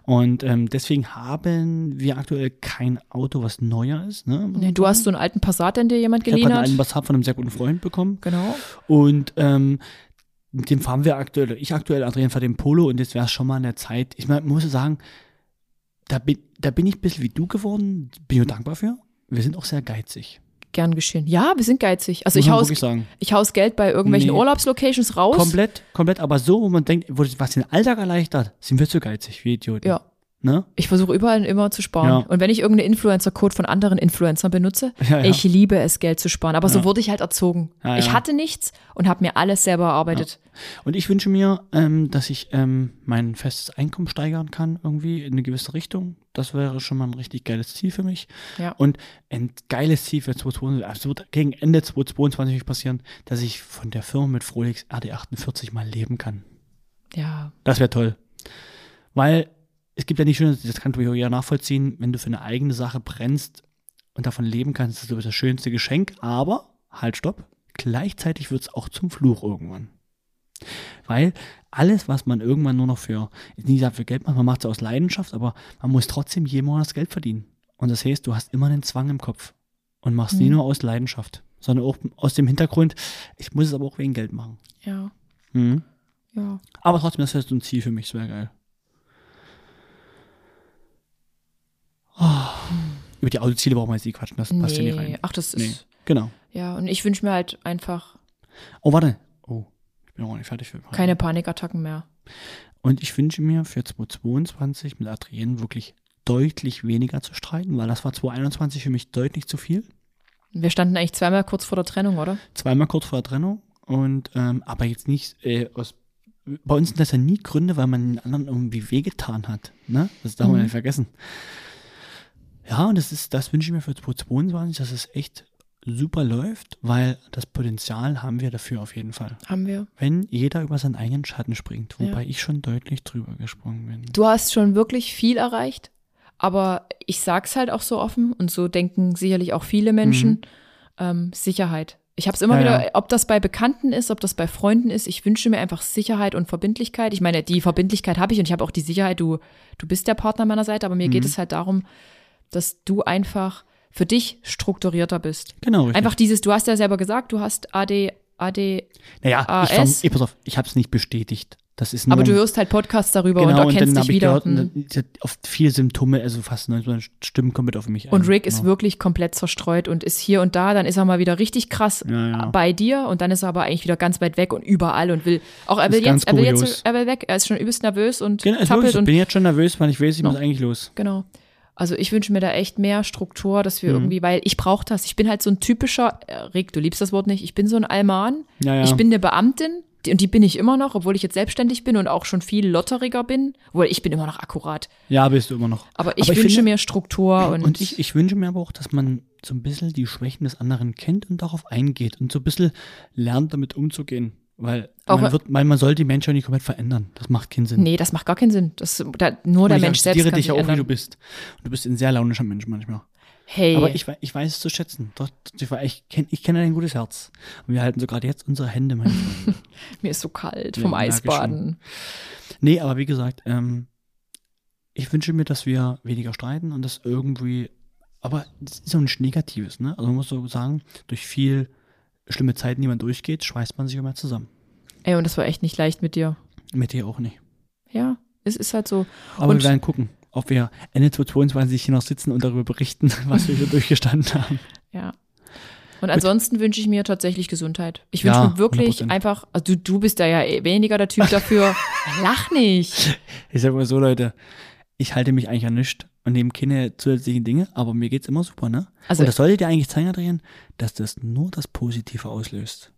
Und ähm, deswegen haben wir aktuell kein Auto, was neuer ist. Ne? Nee, Du hast so einen alten Passat, den dir jemand ich habe geliehen hat. einen Passat von einem sehr guten Freund bekommen. Genau. Und ähm, mit dem fahren wir aktuell, ich aktuell, Adrian fährt den Polo und jetzt wäre es schon mal an der Zeit. Ich meine, muss sagen, da bin, da bin ich ein bisschen wie du geworden, bin ich dankbar für. Wir sind auch sehr geizig. Gern geschehen. Ja, wir sind geizig. Also Muss ich man haus, wirklich sagen. ich haus Geld bei irgendwelchen Nee. Urlaubslocations raus. Komplett, komplett, aber so, wo man denkt, wo, was den Alltag erleichtert, sind wir zu geizig, wie Idioten. Ja. Ne? Ich versuche überall immer zu sparen. Ja. Und wenn ich irgendeinen Influencer-Code von anderen Influencern benutze, Ja, ja. ich liebe es, Geld zu sparen. Aber so wurde ich halt erzogen. Ich hatte nichts und habe mir alles selber erarbeitet. Und ich wünsche mir, ähm, dass ich ähm, mein festes Einkommen steigern kann, irgendwie in eine gewisse Richtung. Das wäre schon mal ein richtig geiles Ziel für mich. Und ein geiles Ziel für 2022, also wird gegen Ende 2022 nicht passieren, dass ich von der Firma mit Frolix RD48 mal leben kann. Ja. Das wäre toll. Weil es gibt ja nicht schön, das kann du ja nachvollziehen, wenn du für eine eigene Sache brennst und davon leben kannst, das ist so das schönste Geschenk, aber, halt, stopp, gleichzeitig wird es auch zum Fluch irgendwann. Weil alles, was man irgendwann nur noch für, nie gesagt für Geld macht, man macht es aus Leidenschaft, aber man muss trotzdem jeden Monat das Geld verdienen. Und das heißt, du hast immer einen Zwang im Kopf und machst nie Mhm. nur aus Leidenschaft, sondern auch aus dem Hintergrund, ich muss es aber auch wegen Geld machen. Ja. Mhm. Ja. Aber trotzdem, das wäre so ein Ziel für mich, das wäre geil. Über die Autoziele brauchen wir jetzt nicht quatschen, das passt hier nicht rein. Ach, das Nee, ist. genau. Ja, und ich wünsche mir halt einfach Oh, warte. Oh, ich bin auch noch nicht fertig für keine Panikattacken mehr. Und ich wünsche mir für 2022 mit Adrien wirklich deutlich weniger zu streiten, weil das war 2021 für mich deutlich zu viel. Wir standen eigentlich zweimal kurz vor der Trennung, oder? Zweimal kurz vor der Trennung und ähm, aber jetzt nicht äh, aus bei uns sind das ja nie Gründe, weil man den anderen irgendwie wehgetan hat. Ne? Das darf man Mhm. nicht vergessen. Ja, und das ist, das wünsche ich mir für 2022, dass es echt super läuft, weil das Potenzial haben wir dafür auf jeden Fall. Haben wir. Wenn jeder über seinen eigenen Schatten springt, Ja. wobei ich schon deutlich drüber gesprungen bin. Du hast schon wirklich viel erreicht, aber ich sag's halt auch so offen und so denken sicherlich auch viele Menschen. Ähm, Sicherheit. Ich habe es immer Mhm. Ja, wieder, ja. ob das bei Bekannten ist, ob das bei Freunden ist. Ich wünsche mir einfach Sicherheit und Verbindlichkeit. Ich meine, die Verbindlichkeit habe ich und ich habe auch die Sicherheit. Du, du bist der Partner meiner Seite, aber mir geht Mhm. es halt darum, dass du einfach für dich strukturierter bist. Genau, richtig. Einfach dieses, du hast ja selber gesagt, du hast AD, AD, naja, ich, AS. fand, ey, pass auf, ich habe es nicht bestätigt. Das ist nur, aber du hörst halt Podcasts darüber genau, und und erkennst dann dich ich wieder. gehört, Hm. und dann ist oft viele Symptome, also fast 90 Stimmen komplett auf mich ein. Und Rick ist genau. wirklich komplett zerstreut und ist hier und da, dann ist er mal wieder richtig krass Ja, ja. bei dir und dann ist er aber eigentlich wieder ganz weit weg und überall und will auch er will Ist jetzt, er will jetzt, er will weg, er ist schon übelst nervös und Genau, zappelt wirklich, ich und bin jetzt schon nervös, weil ich weiß, ich No. muss eigentlich los. genau. Also ich wünsche mir da echt mehr Struktur, dass wir Mhm. irgendwie, weil ich brauche das. Ich bin halt so ein typischer, äh, Rick, du liebst das Wort nicht, ich bin so ein Alman. Ja, ja. Ich bin eine Beamtin und die bin ich immer noch, obwohl ich jetzt selbstständig bin und auch schon viel lotteriger bin. Obwohl ich bin immer noch akkurat. ja, bist du immer noch. Aber ich Aber ich wünsche finde- mir Struktur und, Und, ich, ich wünsche mir aber auch, dass man so ein bisschen die Schwächen des anderen kennt und darauf eingeht und so ein bisschen lernt, damit umzugehen. Weil, Auch- man, wird, weil man soll die Menschen nicht komplett verändern. Das macht keinen Sinn. Nee, das macht gar keinen Sinn. Das, da, nur der Und ich Mensch selbst akzeptiere kann dich ja auch, wie ändern. du bist. Und du bist ein sehr launischer Mensch manchmal. Hey, Aber ich, ich weiß es zu schätzen. Ich, ich kenne ich kenn dein gutes Herz. Und wir halten so gerade jetzt unsere Hände, meine Freunde. mir ist so kalt Ja, vom ich Eisbaden. Nee, aber wie gesagt, ähm, ich wünsche mir, dass wir weniger streiten und das irgendwie, aber das ist auch nicht Negatives, ne? Also man muss so sagen, durch viel schlimme Zeiten, die man durchgeht, schweißt man sich immer zusammen. Ey, und das war echt nicht leicht mit dir. Mit dir auch nicht. Ja, es ist halt so. Aber Und- wir werden gucken, ob wir Ende 2022 hier noch sitzen und darüber berichten, was wir hier durchgestanden haben. Ja. Und ansonsten wünsche ich mir tatsächlich Gesundheit. Ich wünsche Ja, mir wirklich 100%. einfach, also du, du bist da ja eh weniger der Typ dafür. Lach nicht. Ich sag mal so, Leute, ich halte mich eigentlich an nichts und nehme keine zusätzlichen Dinge, aber mir geht's immer super, ne? Also und das sollte dir eigentlich zeigen, Adrian, dass das nur das Positive auslöst.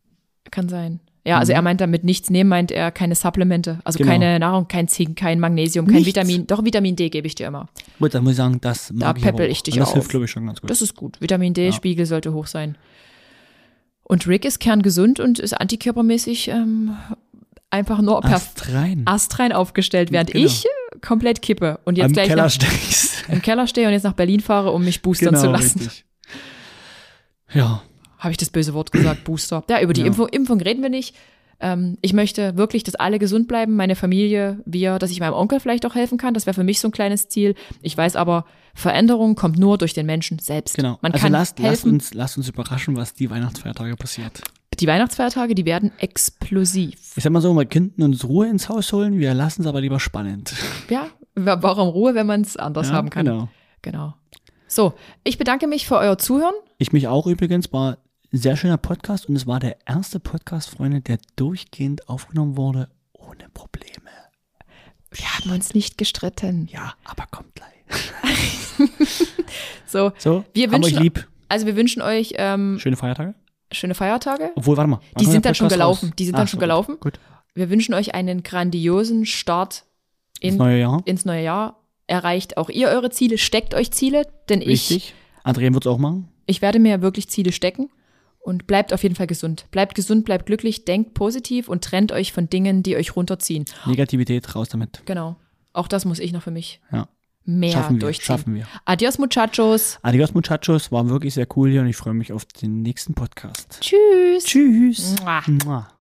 kann sein. Ja, also er meint damit nichts nehmen, meint er keine Supplemente, also Mhm. Genau. keine Nahrung, kein Zink, kein Magnesium, kein Nichts. Vitamin, doch Vitamin D gebe ich dir immer. Gut, dann muss ich sagen, das mag Da ich peppel ich dich Und Das auf. hilft, glaube ich, schon ganz gut. Das ist gut. Vitamin D-Spiegel sollte hoch sein. Und Rick ist kerngesund und ist antikörpermäßig ähm, einfach nur per Ast rein. astrein aufgestellt, während Genau. ich komplett kippe und jetzt Am gleich Keller nach, steckst. im Keller stehe und jetzt nach Berlin fahre, um mich boostern genau, zu lassen. richtig. Ja, Habe ich das böse Wort gesagt, Booster. Ja, über die Ja. Impfung, Impfung reden wir nicht. Ähm, ich möchte wirklich, dass alle gesund bleiben, meine Familie, wir, dass ich meinem Onkel vielleicht auch helfen kann. Das wäre für mich so ein kleines Ziel. Ich weiß aber, Veränderung kommt nur durch den Menschen selbst. genau. Man also kann lasst, lasst, helfen. uns, lasst uns überraschen, was die Weihnachtsfeiertage passiert. Die Weihnachtsfeiertage, die werden explosiv. Ich sag mal so, wir könnten uns Ruhe ins Haus holen, wir lassen es aber lieber spannend. Ja, warum Ruhe, wenn man es anders Ja, haben kann. Genau. Genau. So, ich bedanke mich für euer Zuhören. Ich mich auch übrigens, war ein sehr schöner Podcast und es war der erste Podcast, Freunde, der durchgehend aufgenommen wurde, ohne Probleme. Wir haben uns nicht gestritten. Ja, aber kommt gleich. So, So, Wir wünschen- euch lieb. also wir wünschen euch ähm, Schöne Feiertage. Schöne Feiertage. Obwohl, warte mal. Die sind dann schon Podcast gelaufen. raus? Die sind Ach dann schon so, gelaufen. Gut. Wir wünschen euch einen grandiosen Start Ins in, neue Jahr. ins neue Jahr. Erreicht auch ihr eure Ziele, steckt euch Ziele, denn ich, Wichtig. Adrian wird es auch machen. ich werde mir wirklich Ziele stecken und bleibt auf jeden Fall gesund. Bleibt gesund, bleibt glücklich, denkt positiv und trennt euch von Dingen, die euch runterziehen. Negativität, raus damit. Genau. Auch das muss ich noch für mich Ja. Mehr Schaffen wir. durchziehen. Schaffen wir. Adios, Muchachos. Adios, Muchachos. War wirklich sehr cool hier und ich freue mich auf den nächsten Podcast. Tschüss. Tschüss. Mua. Mua.